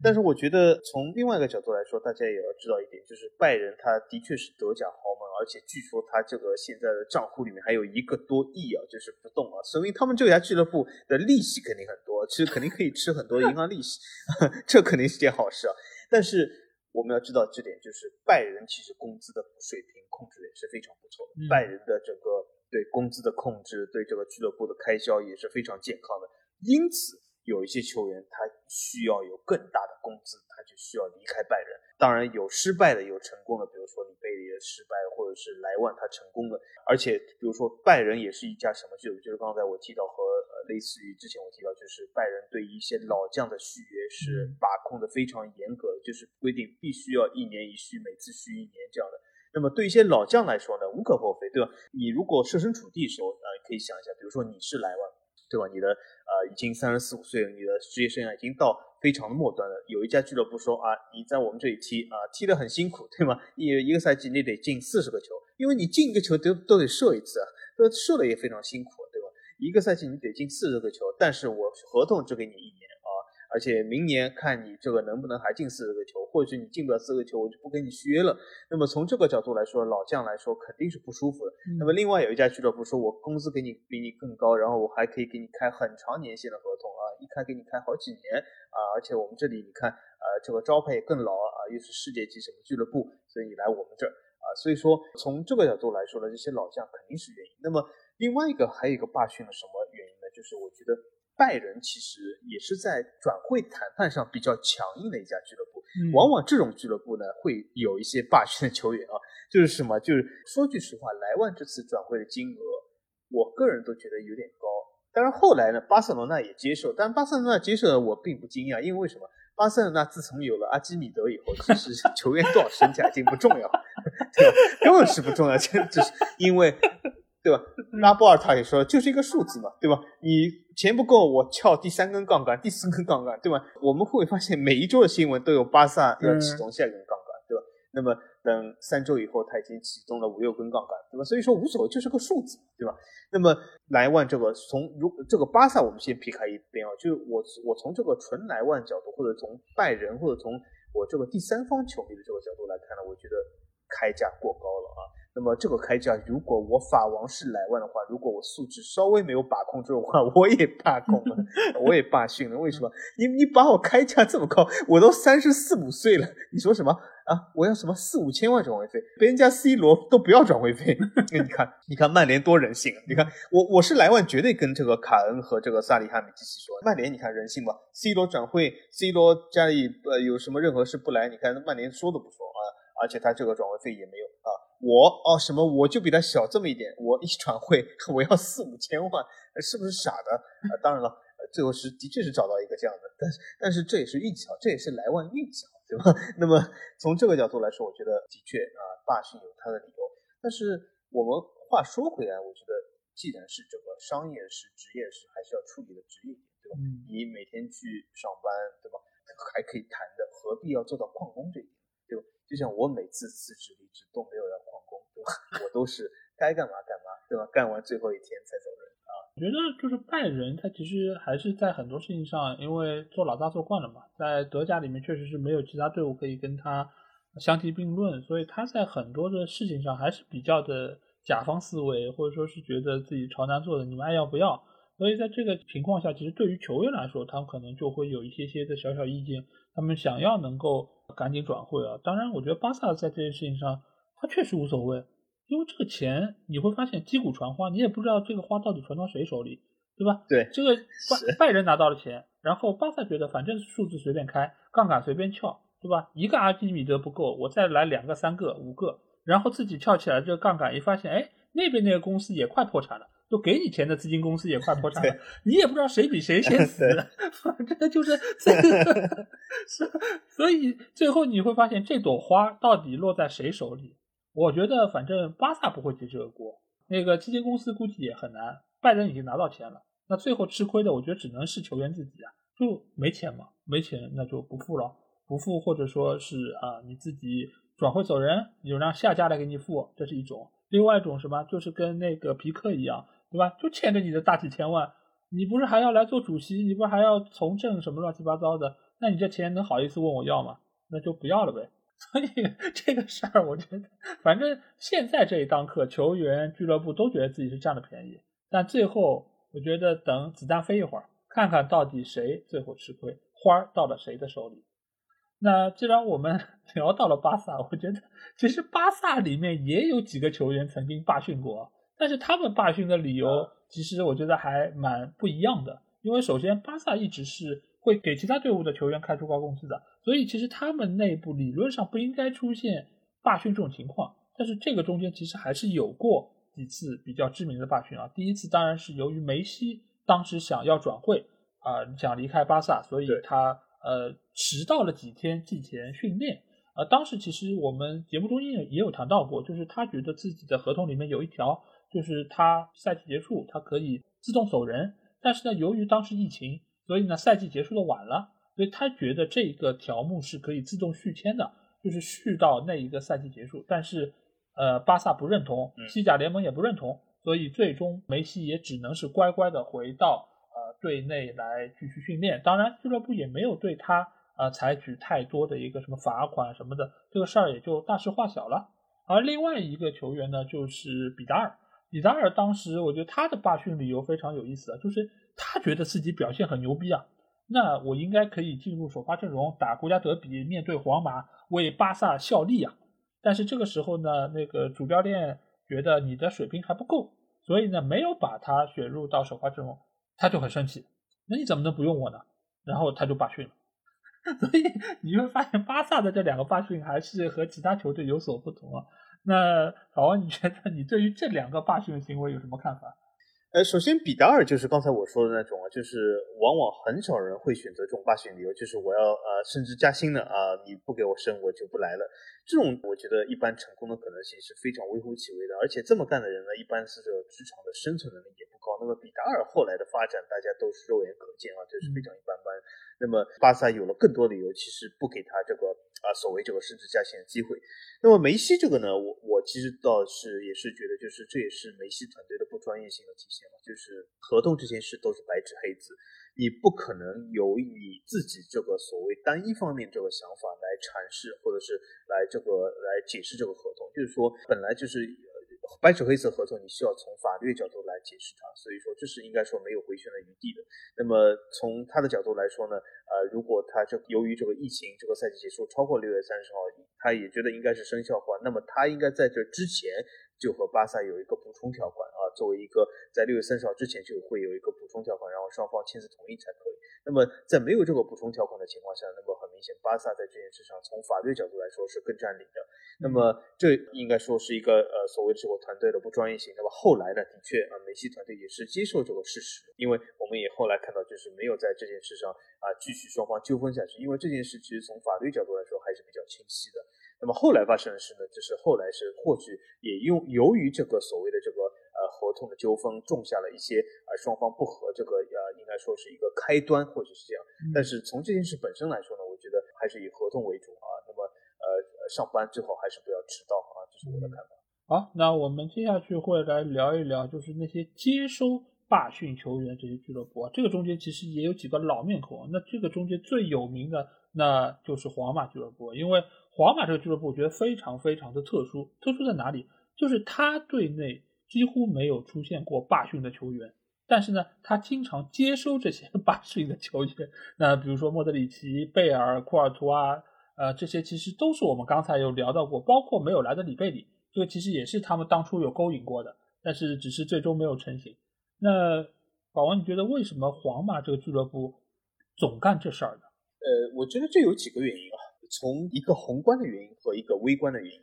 但是我觉得从另外一个角度来说，大家也要知道一点，就是拜仁他的确是德甲豪门，而且据说他这个现在的账户里面还有一个多亿啊，就是不动啊，说明他们这家俱乐部的利息肯定很多，其实肯定可以吃很多银行利息，[laughs] 这肯定是件好事啊。但是我们要知道这点，就是拜仁其实工资的水平控制的也是非常不错的，拜仁的整个对工资的控制，对这个俱乐部的开销也是非常健康的，因此。有一些球员，他需要有更大的工资，他就需要离开拜仁。当然有失败的，有成功的，比如说里贝里的失败，或者是莱万他成功的。而且，比如说拜仁也是一家什么俱乐部？就是刚才我提到和呃，类似于之前我提到，就是拜仁对一些老将的续约是把控的非常严格，就是规定必须要一年一续，每次续一年这样的。那么对一些老将来说呢，无可厚非，对吧？你如果设身处地的时候，呃，可以想一下，比如说你是莱万。对吧？你的呃已经三十四五岁了，你的职业生涯已经到非常的末端了。有一家俱乐部说啊，你在我们这里踢啊，踢得很辛苦，对吗？一一个赛季你得进四十个球，因为你进一个球都都得射一次啊，这射的也非常辛苦？一个赛季你得进四十个球，但是我合同只给你一年啊。而且明年看你这个能不能还进四十个球，或许你进不了四个球，我就不跟你续约了。那么从这个角度来说，老将来说肯定是不舒服的。那么另外有一家俱乐部说，我工资给你比你更高，然后我还可以给你开很长年限的合同啊，一开给你开好几年啊。而且我们这里你看，呃，这个招牌也更老啊，又是世界级什么俱乐部，所以你来我们这儿啊。所以说从这个角度来说呢，这些老将肯定是愿意。那么另外一个还有一个罢训的什么原因呢？就是我觉得。拜仁其实也是在转会谈判上比较强硬的一家俱乐部，往往这种俱乐部呢会有一些罢训的球员啊，就是什么，就是说句实话，莱万这次转会的金额，我个人都觉得有点高。但是后来呢，巴塞罗那也接受，但巴塞罗那接受我并不惊讶，因为为什么？巴塞罗那自从有了阿基米德以后，其实球员多少身价已经不重要，[laughs] 对吧？根本是不重要，[laughs] 这只是因为。对吧？拉波尔他也说，就是一个数字嘛，对吧？你钱不够，我撬第三根杠杆、第四根杠杆，对吧？我们会发现每一周的新闻都有巴萨要启动下一根杠杆，对吧？那么等三周以后，他已经启动了五六根杠杆，对吧？所以说无所谓，就是个数字，对吧？那么莱万这个从如这个巴萨，我们先撇开一边啊，就是我我从这个纯莱万角度，或者从拜仁，或者从我这个第三方球迷的这个角度来看呢，我觉得开价过高了啊。那么这个开价，如果我法王是莱万的话，如果我素质稍微没有把控住的话，我也罢工了，[laughs] 我也罢训了。为什么？你你把我开价这么高，我都三十四五岁了，你说什么啊？我要什么四五千万转会费？别人家 C 罗都不要转会费。[laughs] 你看，你看曼联多人性啊！你看我我是莱万，绝对跟这个卡恩和这个萨里哈米奇说，曼联你看人性吧？C 罗转会，C 罗家里呃有什么任何事不来，你看曼联说都不说啊，而且他这个转会费也没有啊。我哦什么我就比他小这么一点，我一转会 [laughs] 我要四五千万，是不是傻的？啊，当然了，最后是的确是找到一个这样的，但是但是这也是运气好，这也是莱万运气好，对吧？[laughs] 那么从这个角度来说，我觉得的确啊罢训有他的理由。但是我们话说回来，我觉得既然是这个商业是职业是，还是要处理的职业点，对吧？你每天去上班，对吧？还可以谈的，何必要做到旷工这一点，对吧？就像我每次辞职离职都没有要旷工。[laughs] 我都是该干嘛干嘛，对吧？干完最后一天才走人啊！我觉得就是拜仁，他其实还是在很多事情上，因为做老大做惯了嘛，在德甲里面确实是没有其他队伍可以跟他相提并论，所以他在很多的事情上还是比较的甲方思维，或者说是觉得自己朝南做的，你们爱要不要？所以在这个情况下，其实对于球员来说，他们可能就会有一些些的小小意见，他们想要能够赶紧转会啊。当然，我觉得巴萨在这件事情上，他确实无所谓。因为这个钱你会发现击鼓传花，你也不知道这个花到底传到谁手里，对吧？对，这个 [laughs] 拜拜仁拿到了钱，然后巴萨觉得反正数字随便开，杠杆随便撬，对吧？一个阿基米德不够，我再来两个、三个、五个，然后自己撬起来这个杠杆，一发现，哎，那边那个公司也快破产了，就给你钱的资金公司也快破产了，你也不知道谁比谁先死，[laughs] 反正就是，[laughs] 所以最后你会发现这朵花到底落在谁手里？我觉得反正巴萨不会接这个锅，那个基金公司估计也很难。拜仁已经拿到钱了，那最后吃亏的，我觉得只能是球员自己啊，就没钱嘛，没钱那就不付了，不付或者说是啊你自己转会走人，你就让下家来给你付，这是一种。另外一种什么，就是跟那个皮克一样，对吧？就欠着你的大几千万，你不是还要来做主席，你不是还要从政什么乱七八糟的，那你这钱能好意思问我要吗？那就不要了呗。[laughs] 所以这个事儿，我觉得反正现在这一档课，球员、俱乐部都觉得自己是占了便宜，但最后我觉得等子弹飞一会儿，看看到底谁最后吃亏，花儿到了谁的手里。那既然我们 [laughs] 聊到了巴萨，我觉得其实巴萨里面也有几个球员曾经罢训过，但是他们罢训的理由其实我觉得还蛮不一样的。因为首先巴萨一直是会给其他队伍的球员开出高工资的，所以其实他们内部理论上不应该出现罢训这种情况。但是这个中间其实还是有过几次比较知名的罢训啊。第一次当然是由于梅西当时想要转会啊，想离开巴萨，所以他呃迟到了几天季前训练。呃，当时其实我们节目中也也有谈到过，就是他觉得自己的合同里面有一条，就是他赛季结束他可以自动走人。但是呢，由于当时疫情，所以呢赛季结束的晚了，所以他觉得这个条目是可以自动续签的，就是续到那一个赛季结束。但是，呃，巴萨不认同，西甲联盟也不认同，所以最终梅西也只能是乖乖的回到呃队内来继续训练。当然，俱乐部也没有对他呃采取太多的一个什么罚款什么的，这个事儿也就大事化小了。而另外一个球员呢，就是比达尔。比达尔当时，我觉得他的罢训理由非常有意思啊，就是他觉得自己表现很牛逼啊，那我应该可以进入首发阵容打国家德比，面对皇马为巴萨效力啊。但是这个时候呢，那个主教练觉得你的水平还不够，所以呢没有把他选入到首发阵容，他就很生气，那你怎么能不用我呢？然后他就罢训了。[laughs] 所以你会发现巴萨的这两个罢训还是和其他球队有所不同啊。那老王，你觉得你对于这两个罢训的行为有什么看法？呃，首先比达尔就是刚才我说的那种啊，就是往往很少人会选择这种罢训理由，就是我要呃升职加薪了啊，你不给我升我就不来了。这种我觉得一般成功的可能性是非常微乎其微的，而且这么干的人呢，一般是这个职场的生存能力也不高。那么比达尔后来的发展，大家都是肉眼可见啊，就是非常一般般。那么巴萨有了更多理由，其实不给他这个啊所谓这个升职加薪的机会。那么梅西这个呢，我我其实倒是也是觉得，就是这也是梅西团队的不专业性的体现嘛，就是合同这件事都是白纸黑字。你不可能由你自己这个所谓单一方面这个想法来阐释，或者是来这个来解释这个合同。就是说，本来就是白纸黑字合同，你需要从法律角度来解释它。所以说，这是应该说没有回旋的余地的。那么从他的角度来说呢，呃，如果他这由于这个疫情，这个赛季结束超过六月三十号，他也觉得应该是生效化，那么他应该在这之前。就和巴萨有一个补充条款啊，作为一个在六月三十号之前就会有一个补充条款，然后双方签字同意才可以。那么在没有这个补充条款的情况下，那么很明显，巴萨在这件事上从法律角度来说是更占理的。那么这应该说是一个呃所谓的这个团队的不专业性。那么后来呢，的确啊，梅西团队也是接受这个事实，因为我们也后来看到就是没有在这件事上啊继续双方纠纷下去，因为这件事其实从法律角度来说还是比较清晰的。那么后来发生的事呢，就是后来是或许也用由于这个所谓的这个呃合同的纠纷，种下了一些呃双方不和这个呃应该说是一个开端，或许是这样。但是从这件事本身来说呢，我觉得还是以合同为主啊。那么呃上班最好还是不要迟到啊，这是我的看法。好，那我们接下去会来聊一聊，就是那些接收罢训球员这些俱乐部啊，这个中间其实也有几个老面孔。那这个中间最有名的那就是皇马俱乐部，因为。皇马这个俱乐部我觉得非常非常的特殊，特殊在哪里？就是他对内几乎没有出现过罢训的球员，但是呢，他经常接收这些 [laughs] 罢训的球员。那比如说莫德里奇、贝尔、库尔图啊，呃，这些其实都是我们刚才有聊到过，包括没有来的里贝里，这个其实也是他们当初有勾引过的，但是只是最终没有成型。那宝王，你觉得为什么皇马这个俱乐部总干这事儿呢？呃，我觉得这有几个原因啊。从一个宏观的原因和一个微观的原因，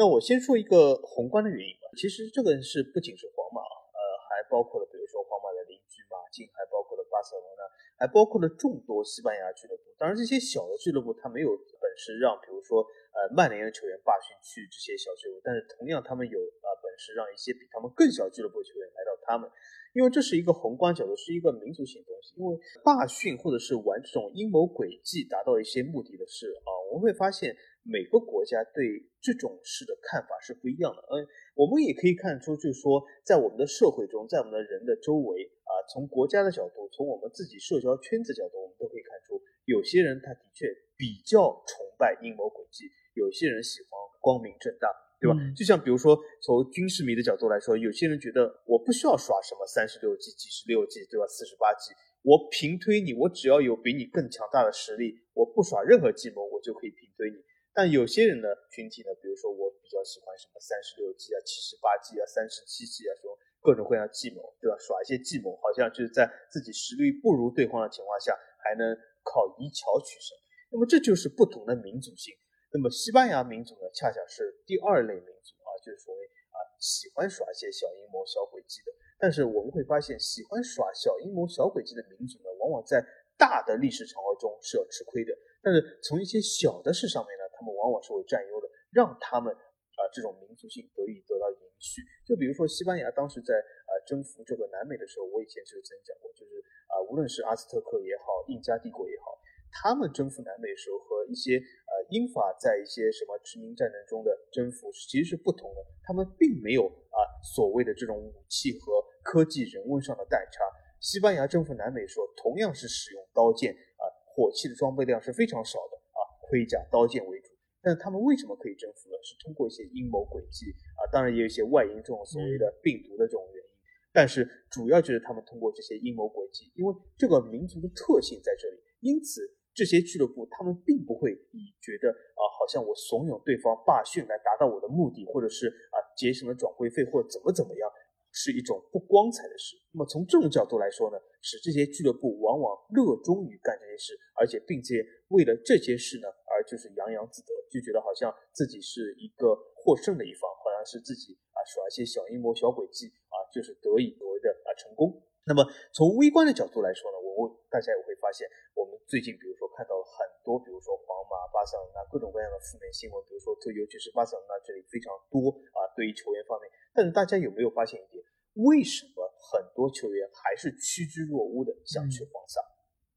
那我先说一个宏观的原因吧。其实这个是不仅是皇马，呃，还包括了比如说皇马的邻居马竞，还包括了巴塞罗那，还包括了众多西班牙俱乐部。当然，这些小的俱乐部他没有本事让，比如说呃曼联的球员罢训去这些小俱乐部，但是同样他们有呃本事让一些比他们更小俱乐部球员来到他们。因为这是一个宏观角度，是一个民族性的东西。因为罢训或者是玩这种阴谋诡计达到一些目的的事啊，我们会发现每个国家对这种事的看法是不一样的。嗯，我们也可以看出，就是说在我们的社会中，在我们的人的周围啊，从国家的角度，从我们自己社交圈子角度，我们都可以看出，有些人他的确比较崇拜阴谋诡计。有些人喜欢光明正大，对吧？就像比如说从军事迷的角度来说，有些人觉得我不需要耍什么三十六计、几十六计，对吧？四十八计，我平推你，我只要有比你更强大的实力，我不耍任何计谋，我就可以平推你。但有些人呢，群体呢，比如说我比较喜欢什么三十六计啊、七十八计啊、三十七计啊，说各种各样计谋，对吧？耍一些计谋，好像就是在自己实力不如对方的情况下，还能靠一巧取胜。那么这就是不同的民族性。那么西班牙民族呢，恰恰是第二类民族啊，就是所谓啊喜欢耍一些小阴谋、小诡计的。但是我们会发现，喜欢耍小阴谋、小诡计的民族呢，往往在大的历史长河中是要吃亏的。但是从一些小的事上面呢，他们往往是会占优的，让他们啊这种民族性得以得到延续。就比如说西班牙当时在啊征服这个南美的时候，我以前就曾讲过，就是啊无论是阿兹特克也好，印加帝国也好，他们征服南美的时候和一些呃英法在一些什么殖民战争中的征服其实是不同的，他们并没有啊所谓的这种武器和科技人文上的代差。西班牙征服南美时候同样是使用刀剑啊。火器的装备量是非常少的啊，盔甲、刀剑为主。但他们为什么可以征服呢？是通过一些阴谋诡计啊，当然也有一些外因这种所谓的病毒的这种原因。但是主要就是他们通过这些阴谋诡计，因为这个民族的特性在这里，因此这些俱乐部他们并不会以觉得啊，好像我怂恿对方罢训来达到我的目的，或者是啊节省了转会费或者怎么怎么样。是一种不光彩的事。那么从这种角度来说呢，使这些俱乐部往往热衷于干这些事，而且并且为了这些事呢，而就是洋洋自得，就觉得好像自己是一个获胜的一方，好像是自己啊耍一些小阴谋、小诡计啊，就是得以所谓的啊成功。那么从微观的角度来说呢，我们大家也会发现，我们最近比如说看到很多，比如说皇马、巴塞罗那各种各样的负面新闻，比如说特尤其是巴塞罗那这里非常多啊，对于球员方面。但是大家有没有发现一点？为什么很多球员还是趋之若鹜的想去黄萨，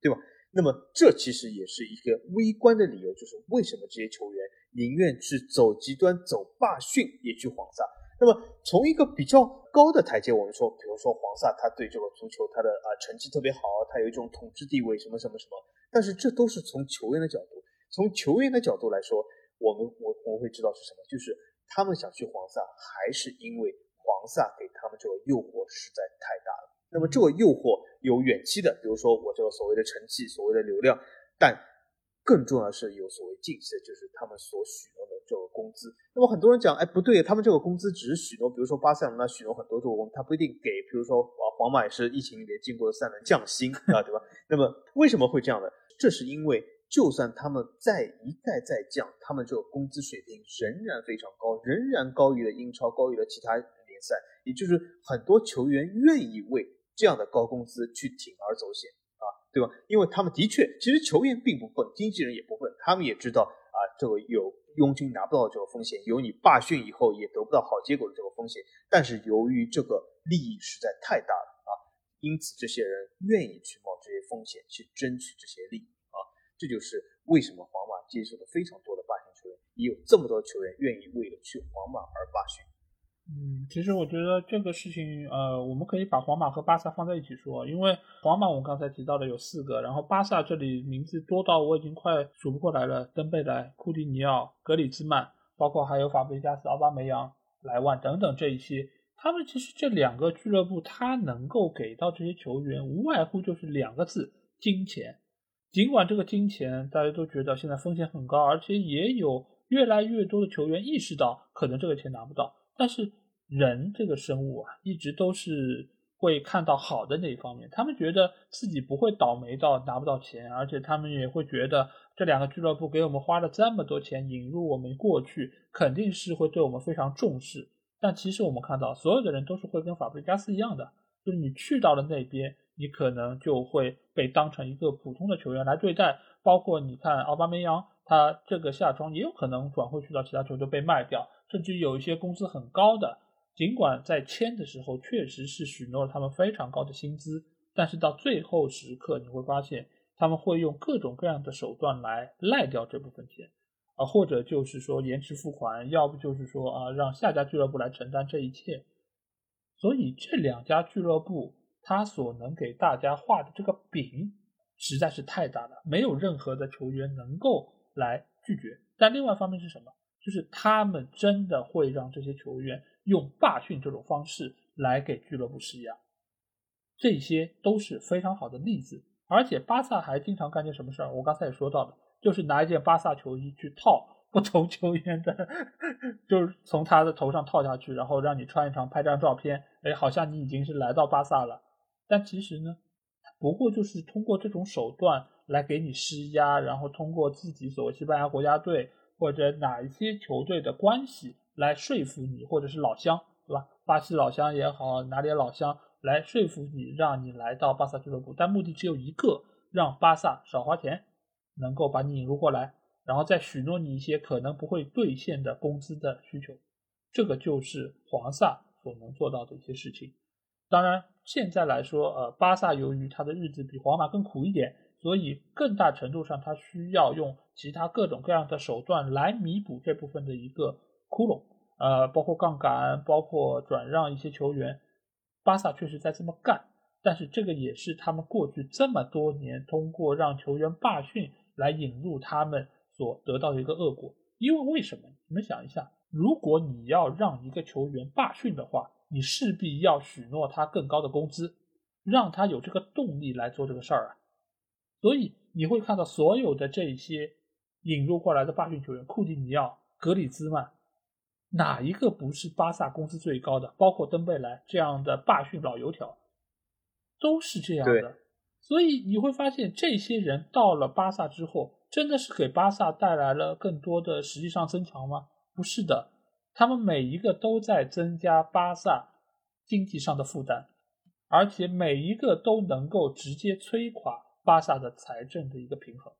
对吧？那么这其实也是一个微观的理由，就是为什么这些球员宁愿去走极端、走罢训也去黄萨。那么从一个比较高的台阶，我们说，比如说黄萨，他对这个足球他的啊成绩特别好，他有一种统治地位，什么什么什么。但是这都是从球员的角度，从球员的角度来说，我们我我们会知道是什么，就是他们想去黄萨，还是因为。黄萨给他们这个诱惑实在太大了。那么这个诱惑有远期的，比如说我这个所谓的成绩、所谓的流量，但更重要的是有所谓近期的，就是他们所许诺的这个工资。那么很多人讲，哎，不对，他们这个工资只是许诺，比如说巴塞罗那许诺很多这个工，他不一定给。比如说啊，皇马也是疫情里面经过了三轮降薪 [laughs] 啊，对吧？那么为什么会这样呢？这是因为就算他们再一再再降，他们这个工资水平仍然非常高，仍然高于了英超，高于了其他。赛，也就是很多球员愿意为这样的高工资去铤而走险啊，对吧？因为他们的确，其实球员并不笨，经纪人也不笨，他们也知道啊，这个有佣金拿不到这个风险，有你罢训以后也得不到好结果的这个风险。但是由于这个利益实在太大了啊，因此这些人愿意去冒这些风险去争取这些利益啊，这就是为什么皇马接受了非常多的罢训球员，也有这么多球员愿意为了去皇马而罢训。嗯，其实我觉得这个事情，呃，我们可以把皇马和巴萨放在一起说，因为皇马我们刚才提到的有四个，然后巴萨这里名字多到我已经快数不过来了，登贝莱、库蒂尼奥、格里兹曼，包括还有法布雷加斯、奥巴梅扬、莱万等等这一些，他们其实这两个俱乐部，他能够给到这些球员，无外乎就是两个字：金钱。尽管这个金钱大家都觉得现在风险很高，而且也有越来越多的球员意识到可能这个钱拿不到。但是人这个生物啊，一直都是会看到好的那一方面。他们觉得自己不会倒霉到拿不到钱，而且他们也会觉得这两个俱乐部给我们花了这么多钱引入我们过去，肯定是会对我们非常重视。但其实我们看到，所有的人都是会跟法布雷加斯一样的，就是你去到了那边，你可能就会被当成一个普通的球员来对待。包括你看奥巴梅扬，他这个夏窗也有可能转会去到其他球队被卖掉。甚至有一些工资很高的，尽管在签的时候确实是许诺了他们非常高的薪资，但是到最后时刻你会发现他们会用各种各样的手段来赖掉这部分钱，啊，或者就是说延迟付款，要不就是说啊让下家俱乐部来承担这一切。所以这两家俱乐部他所能给大家画的这个饼实在是太大了，没有任何的球员能够来拒绝。但另外一方面是什么？就是他们真的会让这些球员用罢训这种方式来给俱乐部施压，这些都是非常好的例子。而且巴萨还经常干件什么事儿？我刚才也说到了，就是拿一件巴萨球衣去套不同球员的，[laughs] 就是从他的头上套下去，然后让你穿一穿，拍张照片，哎，好像你已经是来到巴萨了。但其实呢，不过就是通过这种手段来给你施压，然后通过自己所谓西班牙国家队。或者哪一些球队的关系来说服你，或者是老乡，对吧？巴西老乡也好，哪里老乡来说服你，让你来到巴萨俱乐部，但目的只有一个，让巴萨少花钱，能够把你引入过来，然后再许诺你一些可能不会兑现的工资的需求，这个就是黄萨所能做到的一些事情。当然，现在来说，呃，巴萨由于他的日子比皇马更苦一点。所以，更大程度上，他需要用其他各种各样的手段来弥补这部分的一个窟窿，呃，包括杠杆，包括转让一些球员。巴萨确实在这么干，但是这个也是他们过去这么多年通过让球员罢训来引入他们所得到的一个恶果。因为为什么？你们想一下，如果你要让一个球员罢训的话，你势必要许诺他更高的工资，让他有这个动力来做这个事儿啊。所以你会看到所有的这些引入过来的霸训球员，库蒂尼奥、格里兹曼，哪一个不是巴萨工资最高的？包括登贝莱这样的霸训老油条，都是这样的。所以你会发现，这些人到了巴萨之后，真的是给巴萨带来了更多的实际上增强吗？不是的，他们每一个都在增加巴萨经济上的负担，而且每一个都能够直接摧垮。巴萨的财政的一个平衡，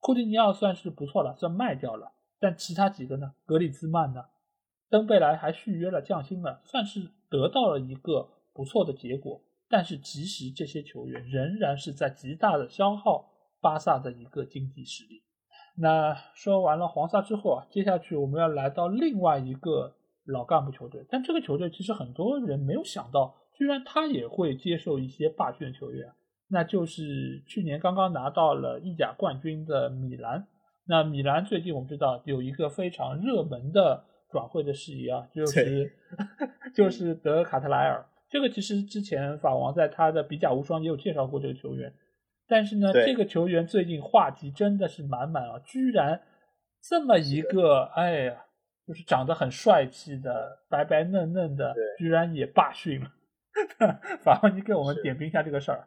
库蒂尼奥算是不错了，算卖掉了。但其他几个呢？格里兹曼呢？登贝莱还续约了，降薪了，算是得到了一个不错的结果。但是，其实这些球员仍然是在极大的消耗巴萨的一个经济实力。那说完了黄萨之后啊，接下去我们要来到另外一个老干部球队。但这个球队其实很多人没有想到，居然他也会接受一些罢训球员。那就是去年刚刚拿到了意甲冠军的米兰。那米兰最近我们知道有一个非常热门的转会的事宜啊，就是 [laughs] 就是德卡特莱尔。这个其实之前法王在他的比甲无双也有介绍过这个球员，但是呢，这个球员最近话题真的是满满啊，居然这么一个哎呀，就是长得很帅气的白白嫩嫩的，居然也罢训了。[laughs] 法王，你给我们点评一下这个事儿。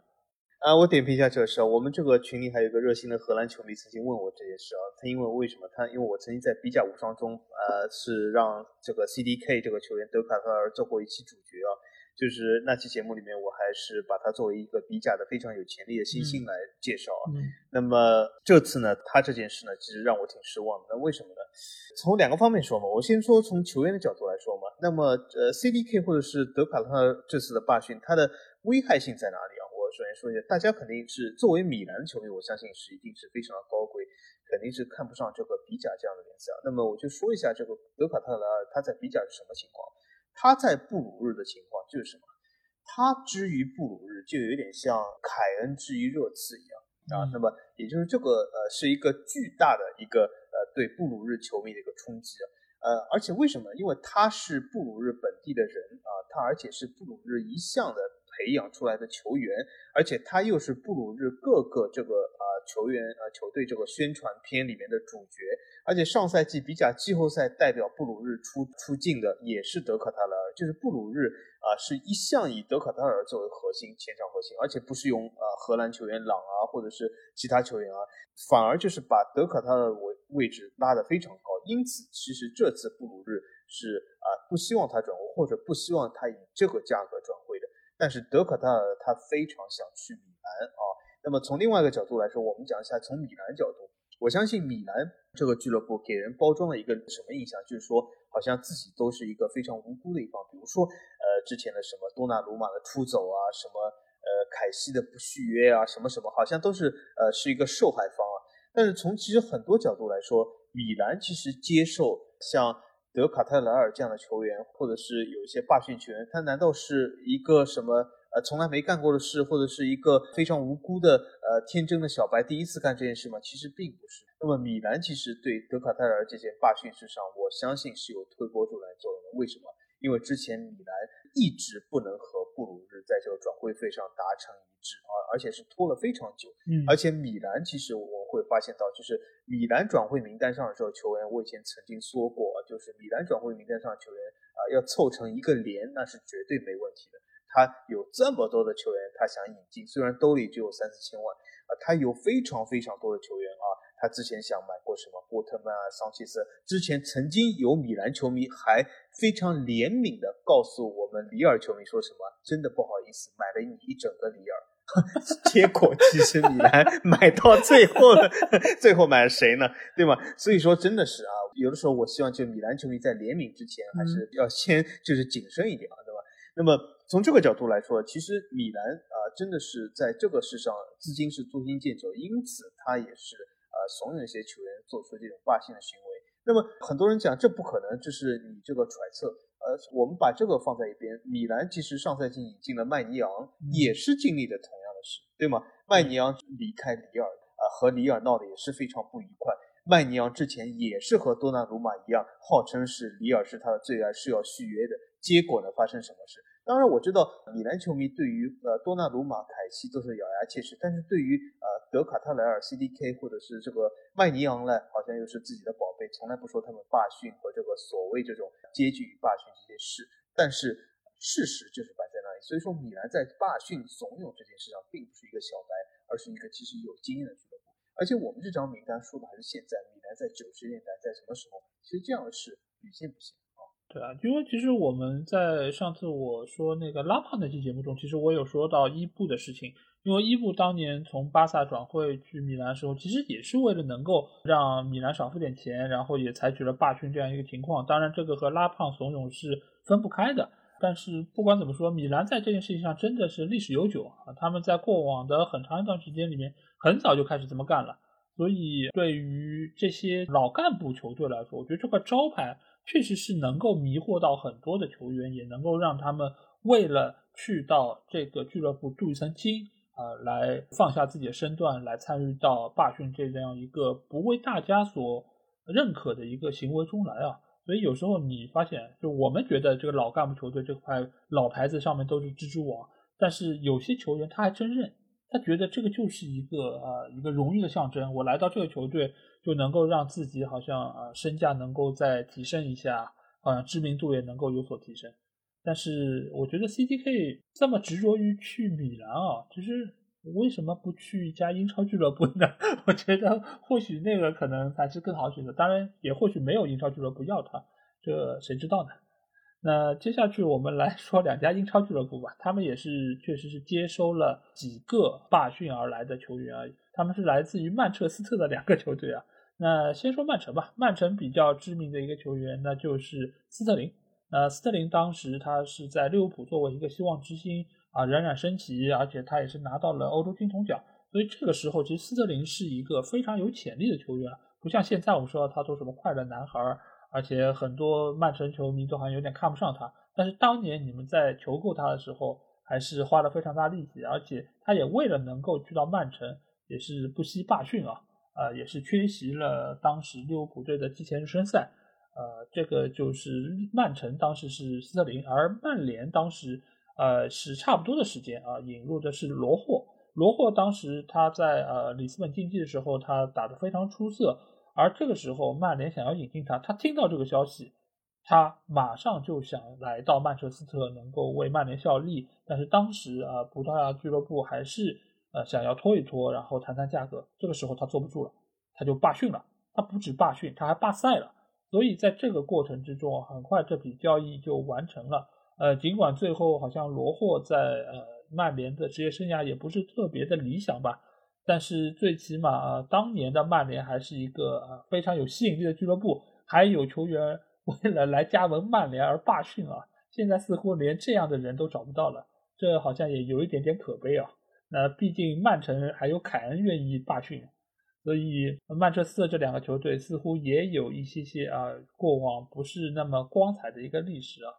啊，我点评一下这个事啊。我们这个群里还有一个热心的荷兰球迷曾经问我这件事啊。他因为为什么他因为我曾经在比甲无双中，呃，是让这个 CDK 这个球员德卡特尔做过一期主角啊。就是那期节目里面，我还是把他作为一个比甲的非常有潜力的新星来介绍啊。那么这次呢，他这件事呢，其实让我挺失望的。那为什么呢？从两个方面说嘛。我先说从球员的角度来说嘛。那么呃，CDK 或者是德卡特尔这次的罢训，它的危害性在哪里啊？首先说一下，大家肯定是作为米兰的球迷，我相信是一定是非常的高贵，肯定是看不上这个比甲这样的联赛。那么我就说一下这个德卡特莱尔他在比甲是什么情况？他在布鲁日的情况就是什么？他之于布鲁日就有点像凯恩之于热刺一样啊。那么也就是这个呃是一个巨大的一个呃对布鲁日球迷的一个冲击啊。呃，而且为什么？因为他是布鲁日本地的人啊，他而且是布鲁日一向的。培养出来的球员，而且他又是布鲁日各个这个啊球员啊球队这个宣传片里面的主角，而且上赛季比甲季后赛代表布鲁日出出镜的也是德卡塔尔，就是布鲁日啊是一向以德卡塔尔作为核心前场核心，而且不是用啊荷兰球员朗啊或者是其他球员啊，反而就是把德卡塔尔位位置拉得非常高，因此其实这次布鲁日是啊不希望他转会或者不希望他以这个价格转。但是德克塔尔他非常想去米兰啊。那么从另外一个角度来说，我们讲一下从米兰角度，我相信米兰这个俱乐部给人包装了一个什么印象，就是说好像自己都是一个非常无辜的一方。比如说，呃，之前的什么多纳鲁马的出走啊，什么呃凯西的不续约啊，什么什么，好像都是呃是一个受害方啊。但是从其实很多角度来说，米兰其实接受像。德卡泰莱尔这样的球员，或者是有一些霸训球员，他难道是一个什么呃从来没干过的事，或者是一个非常无辜的呃天真的小白第一次干这件事吗？其实并不是。那么米兰其实对德卡泰尔这件霸训事上，我相信是有推波助澜作用的。为什么？因为之前米兰一直不能和布鲁日在这个转会费上达成一致啊，而且是拖了非常久。嗯，而且米兰其实我们会发现到，就是米兰转会名单上的时候球员，我以前曾经说过，就是米兰转会名单上的球员啊，要凑成一个连，那是绝对没问题的。他有这么多的球员，他想引进，虽然兜里只有三四千万啊，他有非常非常多的球员啊。他之前想买过什么波特曼啊、桑切斯，之前曾经有米兰球迷还非常怜悯的告诉我们里尔球迷说什么，真的不好意思买了你一整个里尔，[laughs] 结果其实米兰买到最后了，最后买了谁呢？对吗？所以说真的是啊，有的时候我希望就米兰球迷在怜悯之前，还是要先就是谨慎一点啊，对吧？那么从这个角度来说，其实米兰啊真的是在这个事上资金是捉襟见肘，因此他也是。呃，怂恿一些球员做出这种霸性的行为。那么很多人讲这不可能，这是你这个揣测。呃，我们把这个放在一边。米兰其实上赛季引进了麦尼昂，也是经历的同样的事，对吗？麦尼昂离开里尔，啊，和里尔闹得也是非常不愉快。麦尼昂之前也是和多纳鲁马一样，号称是里尔是他的最爱，是要续约的。结果呢，发生什么事？当然，我知道米兰球迷对于呃多纳鲁马、凯西都是咬牙切齿，但是对于呃德卡特莱尔、CDK 或者是这个麦尼昂呢，好像又是自己的宝贝，从来不说他们罢训和这个所谓这种接近于罢训这些事。但是事实就是摆在那里，所以说米兰在罢训怂恿这件事上，并不是一个小白，而是一个其实有经验的俱乐部。而且我们这张名单说的还是现在，米兰在九十年代在什么时候，其实这样的事屡见不鲜。对啊，因为其实我们在上次我说那个拉帕那期节目中，其实我有说到伊布的事情。因为伊布当年从巴萨转会去米兰的时候，其实也是为了能够让米兰少付点钱，然后也采取了罢训这样一个情况。当然，这个和拉胖怂恿是分不开的。但是不管怎么说，米兰在这件事情上真的是历史悠久啊。他们在过往的很长一段时间里面，很早就开始这么干了。所以对于这些老干部球队来说，我觉得这块招牌。确实是能够迷惑到很多的球员，也能够让他们为了去到这个俱乐部镀一层金啊，来放下自己的身段，来参与到罢训这样一个不为大家所认可的一个行为中来啊。所以有时候你发现，就我们觉得这个老干部球队这块老牌子上面都是蜘蛛网，但是有些球员他还真认。他觉得这个就是一个呃一个荣誉的象征，我来到这个球队就能够让自己好像呃身价能够再提升一下，好像知名度也能够有所提升。但是我觉得 CDK 这么执着于去米兰啊，其实为什么不去一家英超俱乐部呢？[laughs] 我觉得或许那个可能才是更好选择，当然也或许没有英超俱乐部要他，这谁知道呢？那接下去我们来说两家英超俱乐部吧，他们也是确实是接收了几个罢训而来的球员而已。他们是来自于曼彻斯特的两个球队啊。那先说曼城吧，曼城比较知名的一个球员那就是斯特林。那斯特林当时他是在利物浦作为一个希望之星啊冉冉升起，而且他也是拿到了欧洲金童奖。所以这个时候其实斯特林是一个非常有潜力的球员，不像现在我们说他做什么快乐男孩。而且很多曼城球迷都好像有点看不上他，但是当年你们在求购他的时候，还是花了非常大力气，而且他也为了能够去到曼城，也是不惜罢训啊，呃，也是缺席了当时利物浦队的季前热身赛，呃，这个就是曼城当时是斯特林，而曼联当时呃是差不多的时间啊，引入的是罗霍，罗霍当时他在呃里斯本竞技的时候，他打得非常出色。而这个时候，曼联想要引进他，他听到这个消息，他马上就想来到曼彻斯特，能够为曼联效力。但是当时啊，葡萄牙俱乐部还是呃想要拖一拖，然后谈谈价格。这个时候他坐不住了，他就罢训了。他不止罢训，他还罢赛了。所以在这个过程之中，很快这笔交易就完成了。呃，尽管最后好像罗霍在呃曼联的职业生涯也不是特别的理想吧。但是最起码啊，当年的曼联还是一个呃非常有吸引力的俱乐部，还有球员为了来加盟曼联而罢训啊。现在似乎连这样的人都找不到了，这好像也有一点点可悲啊。那毕竟曼城还有凯恩愿意罢训，所以曼彻斯特这两个球队似乎也有一些些啊过往不是那么光彩的一个历史啊。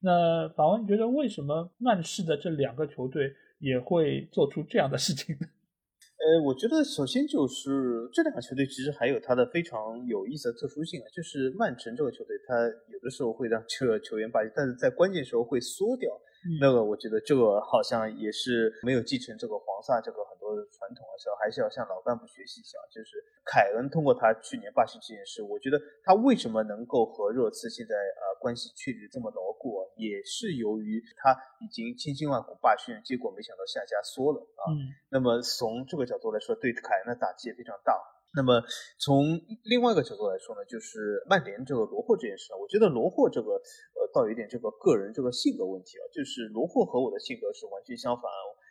那法文，觉得为什么曼市的这两个球队也会做出这样的事情呢？[laughs] 呃，我觉得首先就是这两个球队其实还有它的非常有意思的特殊性啊，就是曼城这个球队，它有的时候会让这个球员罢，但是在关键时候会缩掉。那个我觉得这个好像也是没有继承这个黄萨这个很多的传统的时候，还是要向老干部学习一下。就是凯恩通过他去年罢训这件事，我觉得他为什么能够和热刺现在呃关系确立这么牢固，也是由于他已经千辛万苦罢训，结果没想到下家缩了啊。那么从这个角度来说，对凯恩的打击也非常大。那么从另外一个角度来说呢，就是曼联这个罗霍这件事呢，我觉得罗霍这个呃，倒有一点这个个人这个性格问题啊，就是罗霍和我的性格是完全相反，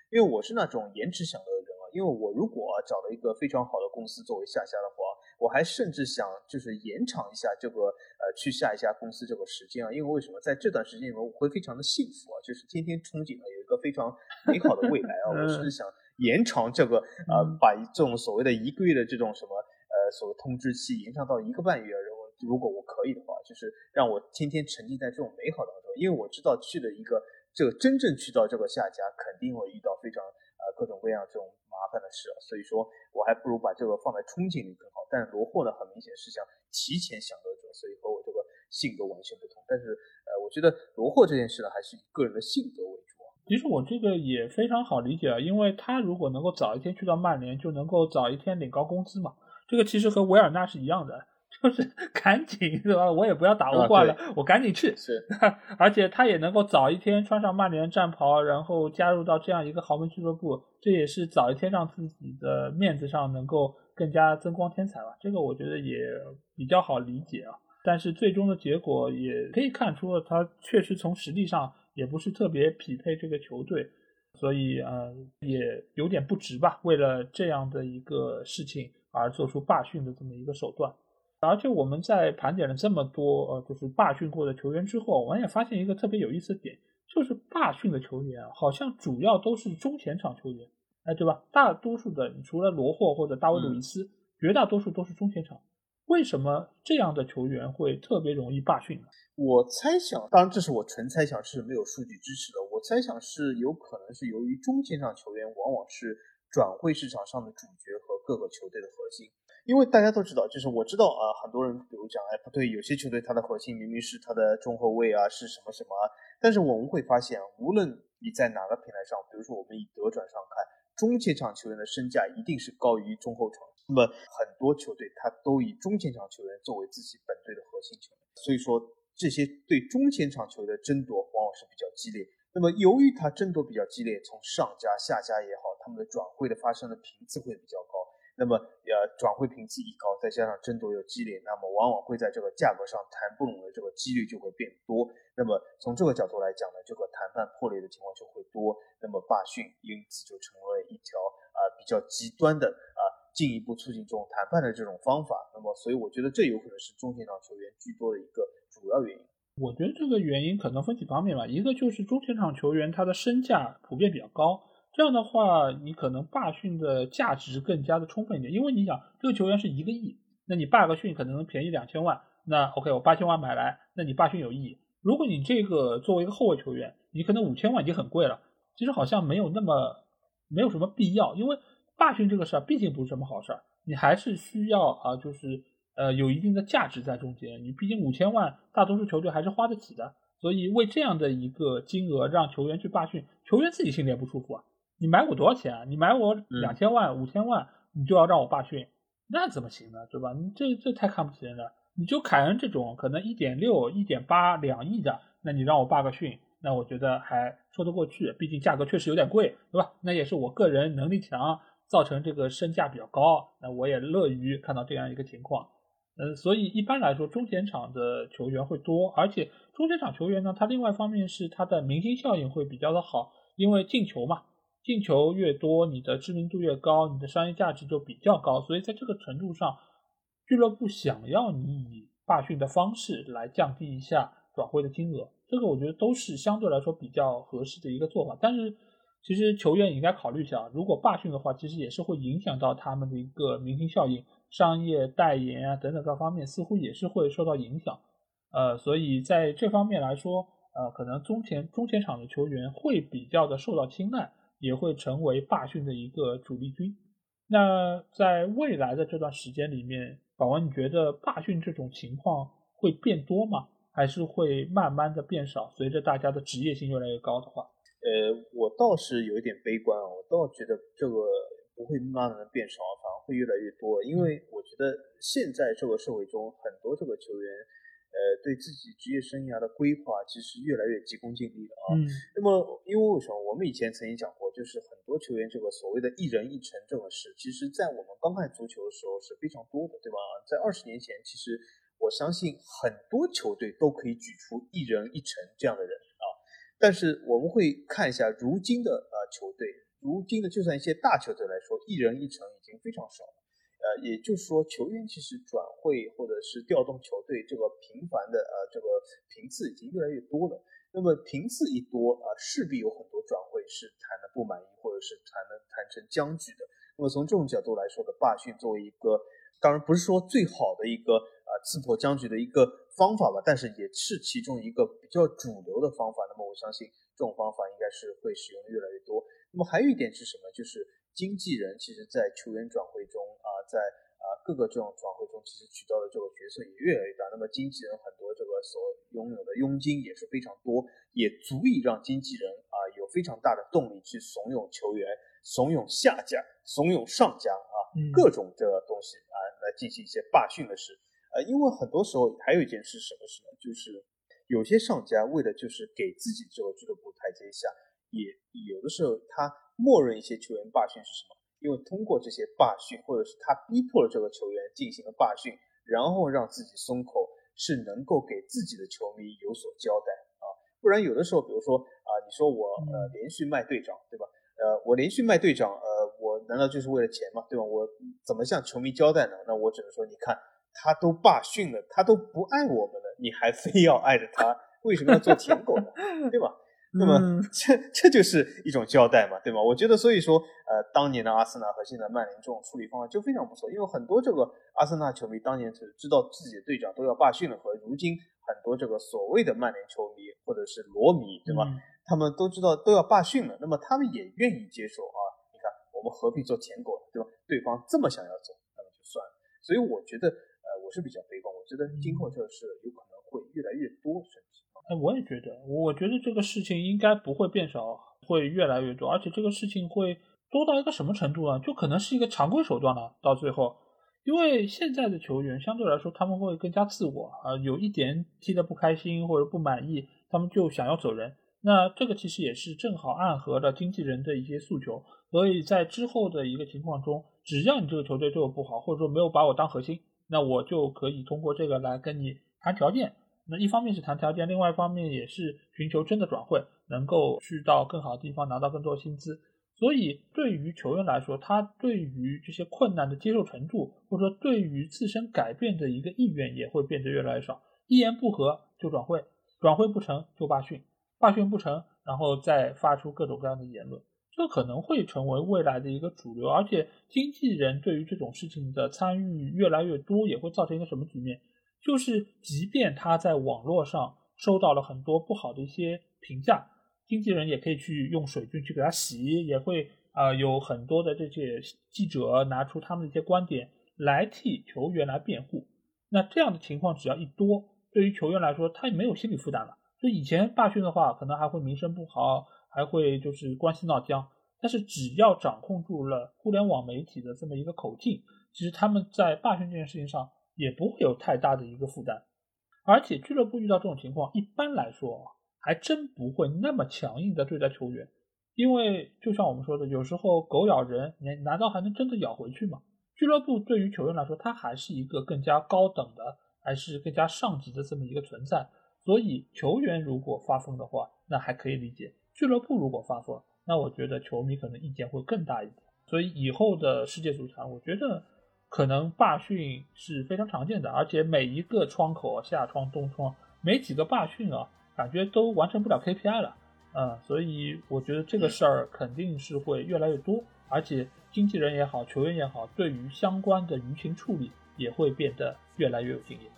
因为我是那种延迟享乐的人啊，因为我如果找了一个非常好的公司作为下家的话，我还甚至想就是延长一下这个呃去下一家公司这个时间啊，因为为什么？在这段时间里面我会非常的幸福啊，就是天天憧憬啊有一个非常美好的未来啊，我甚至想。延长这个呃，把这种所谓的一个月的这种什么呃，所谓通知期延长到一个半月，然后如果我可以的话，就是让我天天沉浸在这种美好当中，因为我知道去了一个这个真正去到这个下家，肯定会遇到非常呃各种各样这种麻烦的事，所以说我还不如把这个放在憧憬里更好。但是罗霍呢，很明显是想提前享乐者，所以和我这个性格完全不同。但是呃，我觉得罗霍这件事呢，还是以个人的性格为主。其实我这个也非常好理解啊，因为他如果能够早一天去到曼联，就能够早一天领高工资嘛。这个其实和维尔纳是一样的，[laughs] 就是赶紧对吧？我也不要打欧冠了，我赶紧去。是，[laughs] 而且他也能够早一天穿上曼联战袍，然后加入到这样一个豪门俱乐部，这也是早一天让自己的面子上能够更加增光添彩吧。这个我觉得也比较好理解啊。但是最终的结果也可以看出，他确实从实力上。也不是特别匹配这个球队，所以呃也有点不值吧。为了这样的一个事情而做出罢训的这么一个手段，而且我们在盘点了这么多呃就是罢训过的球员之后，我们也发现一个特别有意思的点，就是罢训的球员好像主要都是中前场球员，哎对吧？大多数的除了罗霍或者大卫鲁伊斯，绝大多数都是中前场。为什么这样的球员会特别容易罢训呢？我猜想，当然这是我纯猜想，是没有数据支持的。我猜想是有可能是由于中前场球员往往是转会市场上的主角和各个球队的核心。因为大家都知道，就是我知道啊，很多人比如讲，哎，不对，有些球队它的核心明明是他的中后卫啊，是什么什么，但是我们会发现，无论你在哪个平台上，比如说我们以德转上看，中前场球员的身价一定是高于中后场。那么很多球队他都以中前场球员作为自己本队的核心球员，所以说这些对中前场球员的争夺往往是比较激烈。那么由于他争夺比较激烈，从上家下家也好，他们的转会的发生的频次会比较高。那么呃转会频次一高，再加上争夺又激烈，那么往往会在这个价格上谈不拢的这个几率就会变多。那么从这个角度来讲呢，这个谈判破裂的情况就会多。那么罢训因此就成为一条啊比较极端的啊。进一步促进这种谈判的这种方法，那么所以我觉得这有可能是中前场球员居多的一个主要原因。我觉得这个原因可能分几方面吧，一个就是中前场球员他的身价普遍比较高，这样的话你可能罢训的价值更加的充分一点，因为你想这个球员是一个亿，那你罢个训可能能便宜两千万，那 OK 我八千万买来，那你罢训有意义。如果你这个作为一个后卫球员，你可能五千万已经很贵了，其实好像没有那么没有什么必要，因为。罢训这个事儿毕竟不是什么好事儿，你还是需要啊，就是呃有一定的价值在中间。你毕竟五千万，大多数球队还是花得起的。所以为这样的一个金额让球员去罢训，球员自己心里也不舒服啊。你买我多少钱啊？你买我两千万、五千万，你就要让我罢训，那怎么行呢？对吧？你这这太看不起人了。你就凯恩这种可能一点六、一点八两亿的，那你让我罢个训？那我觉得还说得过去，毕竟价格确实有点贵，对吧？那也是我个人能力强。造成这个身价比较高，那我也乐于看到这样一个情况。嗯，所以一般来说，中前场的球员会多，而且中前场球员呢，他另外一方面是他的明星效应会比较的好，因为进球嘛，进球越多，你的知名度越高，你的商业价值就比较高。所以在这个程度上，俱乐部想要你以罢训的方式来降低一下转会的金额，这个我觉得都是相对来说比较合适的一个做法。但是。其实球员也应该考虑一下，如果罢训的话，其实也是会影响到他们的一个明星效应、商业代言啊等等各方面，似乎也是会受到影响。呃，所以在这方面来说，呃，可能中前中前场的球员会比较的受到青睐，也会成为罢训的一个主力军。那在未来的这段时间里面，宝文，你觉得罢训这种情况会变多吗？还是会慢慢的变少？随着大家的职业性越来越高的话，呃，我倒是有一点悲观啊，我倒觉得这个不会慢慢的变少，反而会越来越多，因为我觉得现在这个社会中很多这个球员。呃，对自己职业生涯的规划其实越来越急功近利了啊。嗯。那么，因为为什么我们以前曾经讲过，就是很多球员这个所谓的“一人一城”这个事，其实在我们刚看足球的时候是非常多的，对吧？在二十年前，其实我相信很多球队都可以举出“一人一城”这样的人啊。但是我们会看一下如今的呃球队，如今的就算一些大球队来说，“一人一城”已经非常少了。呃，也就是说，球员其实转会或者是调动球队这个频繁的呃这个频次已经越来越多了。那么频次一多啊，势必有很多转会是谈的不满意，或者是谈的谈成僵局的。那么从这种角度来说的，罢训作为一个，当然不是说最好的一个啊刺破僵局的一个方法吧，但是也是其中一个比较主流的方法。那么我相信这种方法应该是会使用的越来越多。那么还有一点是什么？就是经纪人其实在球员转会中啊。在啊各个这种转会中，其实起到的这个角色也越来越大。那么经纪人很多这个所拥有的佣金也是非常多，也足以让经纪人啊有非常大的动力去怂恿球员、怂恿下家、怂恿上家啊各种这个东西啊来进行一些罢训的事。呃，因为很多时候还有一件事什么事呢？就是有些上家为了就是给自己这个俱乐部台阶下，也有的时候他默认一些球员罢训是什么？因为通过这些罢训，或者是他逼迫了这个球员进行了罢训，然后让自己松口，是能够给自己的球迷有所交代啊。不然有的时候，比如说啊，你说我呃连续卖队长，对吧？呃，我连续卖队长，呃，我难道就是为了钱吗？对吧？我怎么向球迷交代呢？那我只能说，你看他都罢训了，他都不爱我们了，你还非要爱着他，[laughs] 为什么要做舔狗呢？[laughs] 对吧？那么这这就是一种交代嘛，对吧？我觉得，所以说，呃，当年的阿森纳和现在曼联这种处理方法就非常不错，因为很多这个阿森纳球迷当年是知道自己的队长都要罢训了，和如今很多这个所谓的曼联球迷或者是罗迷，对吧？他们都知道都要罢训了，那么他们也愿意接受啊。你看，我们何必做舔狗呢，对吧？对方这么想要走，那么就算了。所以我觉得，呃，我是比较悲观，我觉得今后这个事有可能会越来越多，甚至。哎，我也觉得，我觉得这个事情应该不会变少，会越来越多，而且这个事情会多到一个什么程度呢？就可能是一个常规手段了。到最后，因为现在的球员相对来说他们会更加自我啊，有一点踢得不开心或者不满意，他们就想要走人。那这个其实也是正好暗合了经纪人的一些诉求，所以在之后的一个情况中，只要你这个球队对我不好，或者说没有把我当核心，那我就可以通过这个来跟你谈条件。那一方面是谈条件，另外一方面也是寻求真的转会，能够去到更好的地方拿到更多薪资。所以对于球员来说，他对于这些困难的接受程度，或者说对于自身改变的一个意愿也会变得越来越少。一言不合就转会，转会不成就罢训，罢训不成，然后再发出各种各样的言论，这可能会成为未来的一个主流。而且经纪人对于这种事情的参与越来越多，也会造成一个什么局面？就是，即便他在网络上收到了很多不好的一些评价，经纪人也可以去用水军去给他洗，也会啊有很多的这些记者拿出他们的一些观点来替球员来辩护。那这样的情况只要一多，对于球员来说，他也没有心理负担了。就以前罢训的话，可能还会名声不好，还会就是关系闹僵。但是只要掌控住了互联网媒体的这么一个口径，其实他们在罢训这件事情上。也不会有太大的一个负担，而且俱乐部遇到这种情况，一般来说还真不会那么强硬的对待球员，因为就像我们说的，有时候狗咬人，你难道还能真的咬回去吗？俱乐部对于球员来说，他还是一个更加高等的，还是更加上级的这么一个存在，所以球员如果发疯的话，那还可以理解；俱乐部如果发疯，那我觉得球迷可能意见会更大一点。所以以后的世界足坛，我觉得。可能罢训是非常常见的，而且每一个窗口，夏窗、冬窗，没几个罢训啊，感觉都完成不了 KPI 了，嗯，所以我觉得这个事儿肯定是会越来越多，而且经纪人也好，球员也好，对于相关的舆情处理也会变得越来越有经验。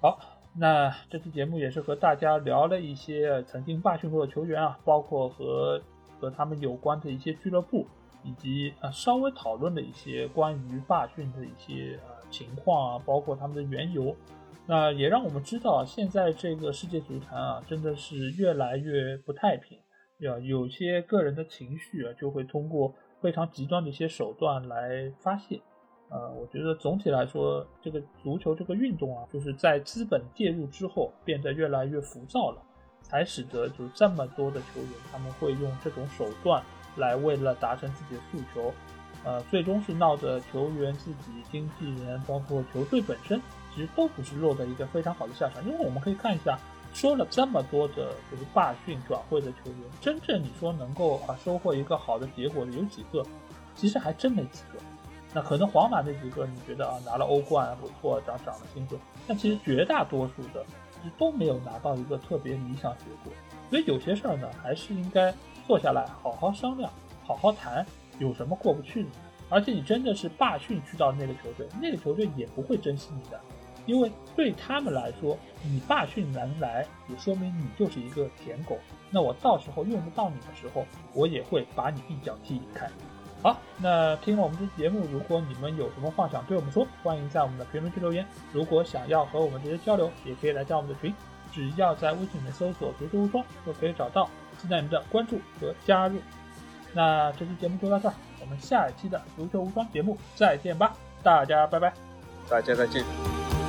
好，那这期节目也是和大家聊了一些曾经罢训过的球员啊，包括和和他们有关的一些俱乐部。以及啊稍微讨论了一些关于罢训的一些啊情况啊，包括他们的缘由。那也让我们知道，现在这个世界足坛啊，真的是越来越不太平。要有些个人的情绪啊，就会通过非常极端的一些手段来发泄。呃，我觉得总体来说，这个足球这个运动啊，就是在资本介入之后变得越来越浮躁了，才使得就这么多的球员他们会用这种手段来为了达成自己的诉求。呃，最终是闹得球员自己、经纪人，包括球队本身，其实都不是落得一个非常好的下场。因为我们可以看一下，说了这么多的就是罢训转会的球员，真正你说能够啊收获一个好的结果的有几个？其实还真没几个。那可能皇马那几个你觉得啊拿了欧冠不错，涨涨了薪水，但其实绝大多数的其实都没有拿到一个特别理想结果。所以有些事儿呢，还是应该坐下来好好商量，好好谈。有什么过不去的？而且你真的是罢训去到那个球队，那个球队也不会珍惜你的，因为对他们来说，你罢训能来，也说明你就是一个舔狗。那我到时候用不到你的时候，我也会把你一脚踢开。好，那听了我们这期节目，如果你们有什么话想对我们说，欢迎在我们的评论区留言。如果想要和我们直接交流，也可以来加我们的群，只要在微信里面搜索“足球无双”就可以找到，期待您的关注和加入。那这期节目就到这儿，我们下一期的足球无双节目再见吧，大家拜拜，大家再见。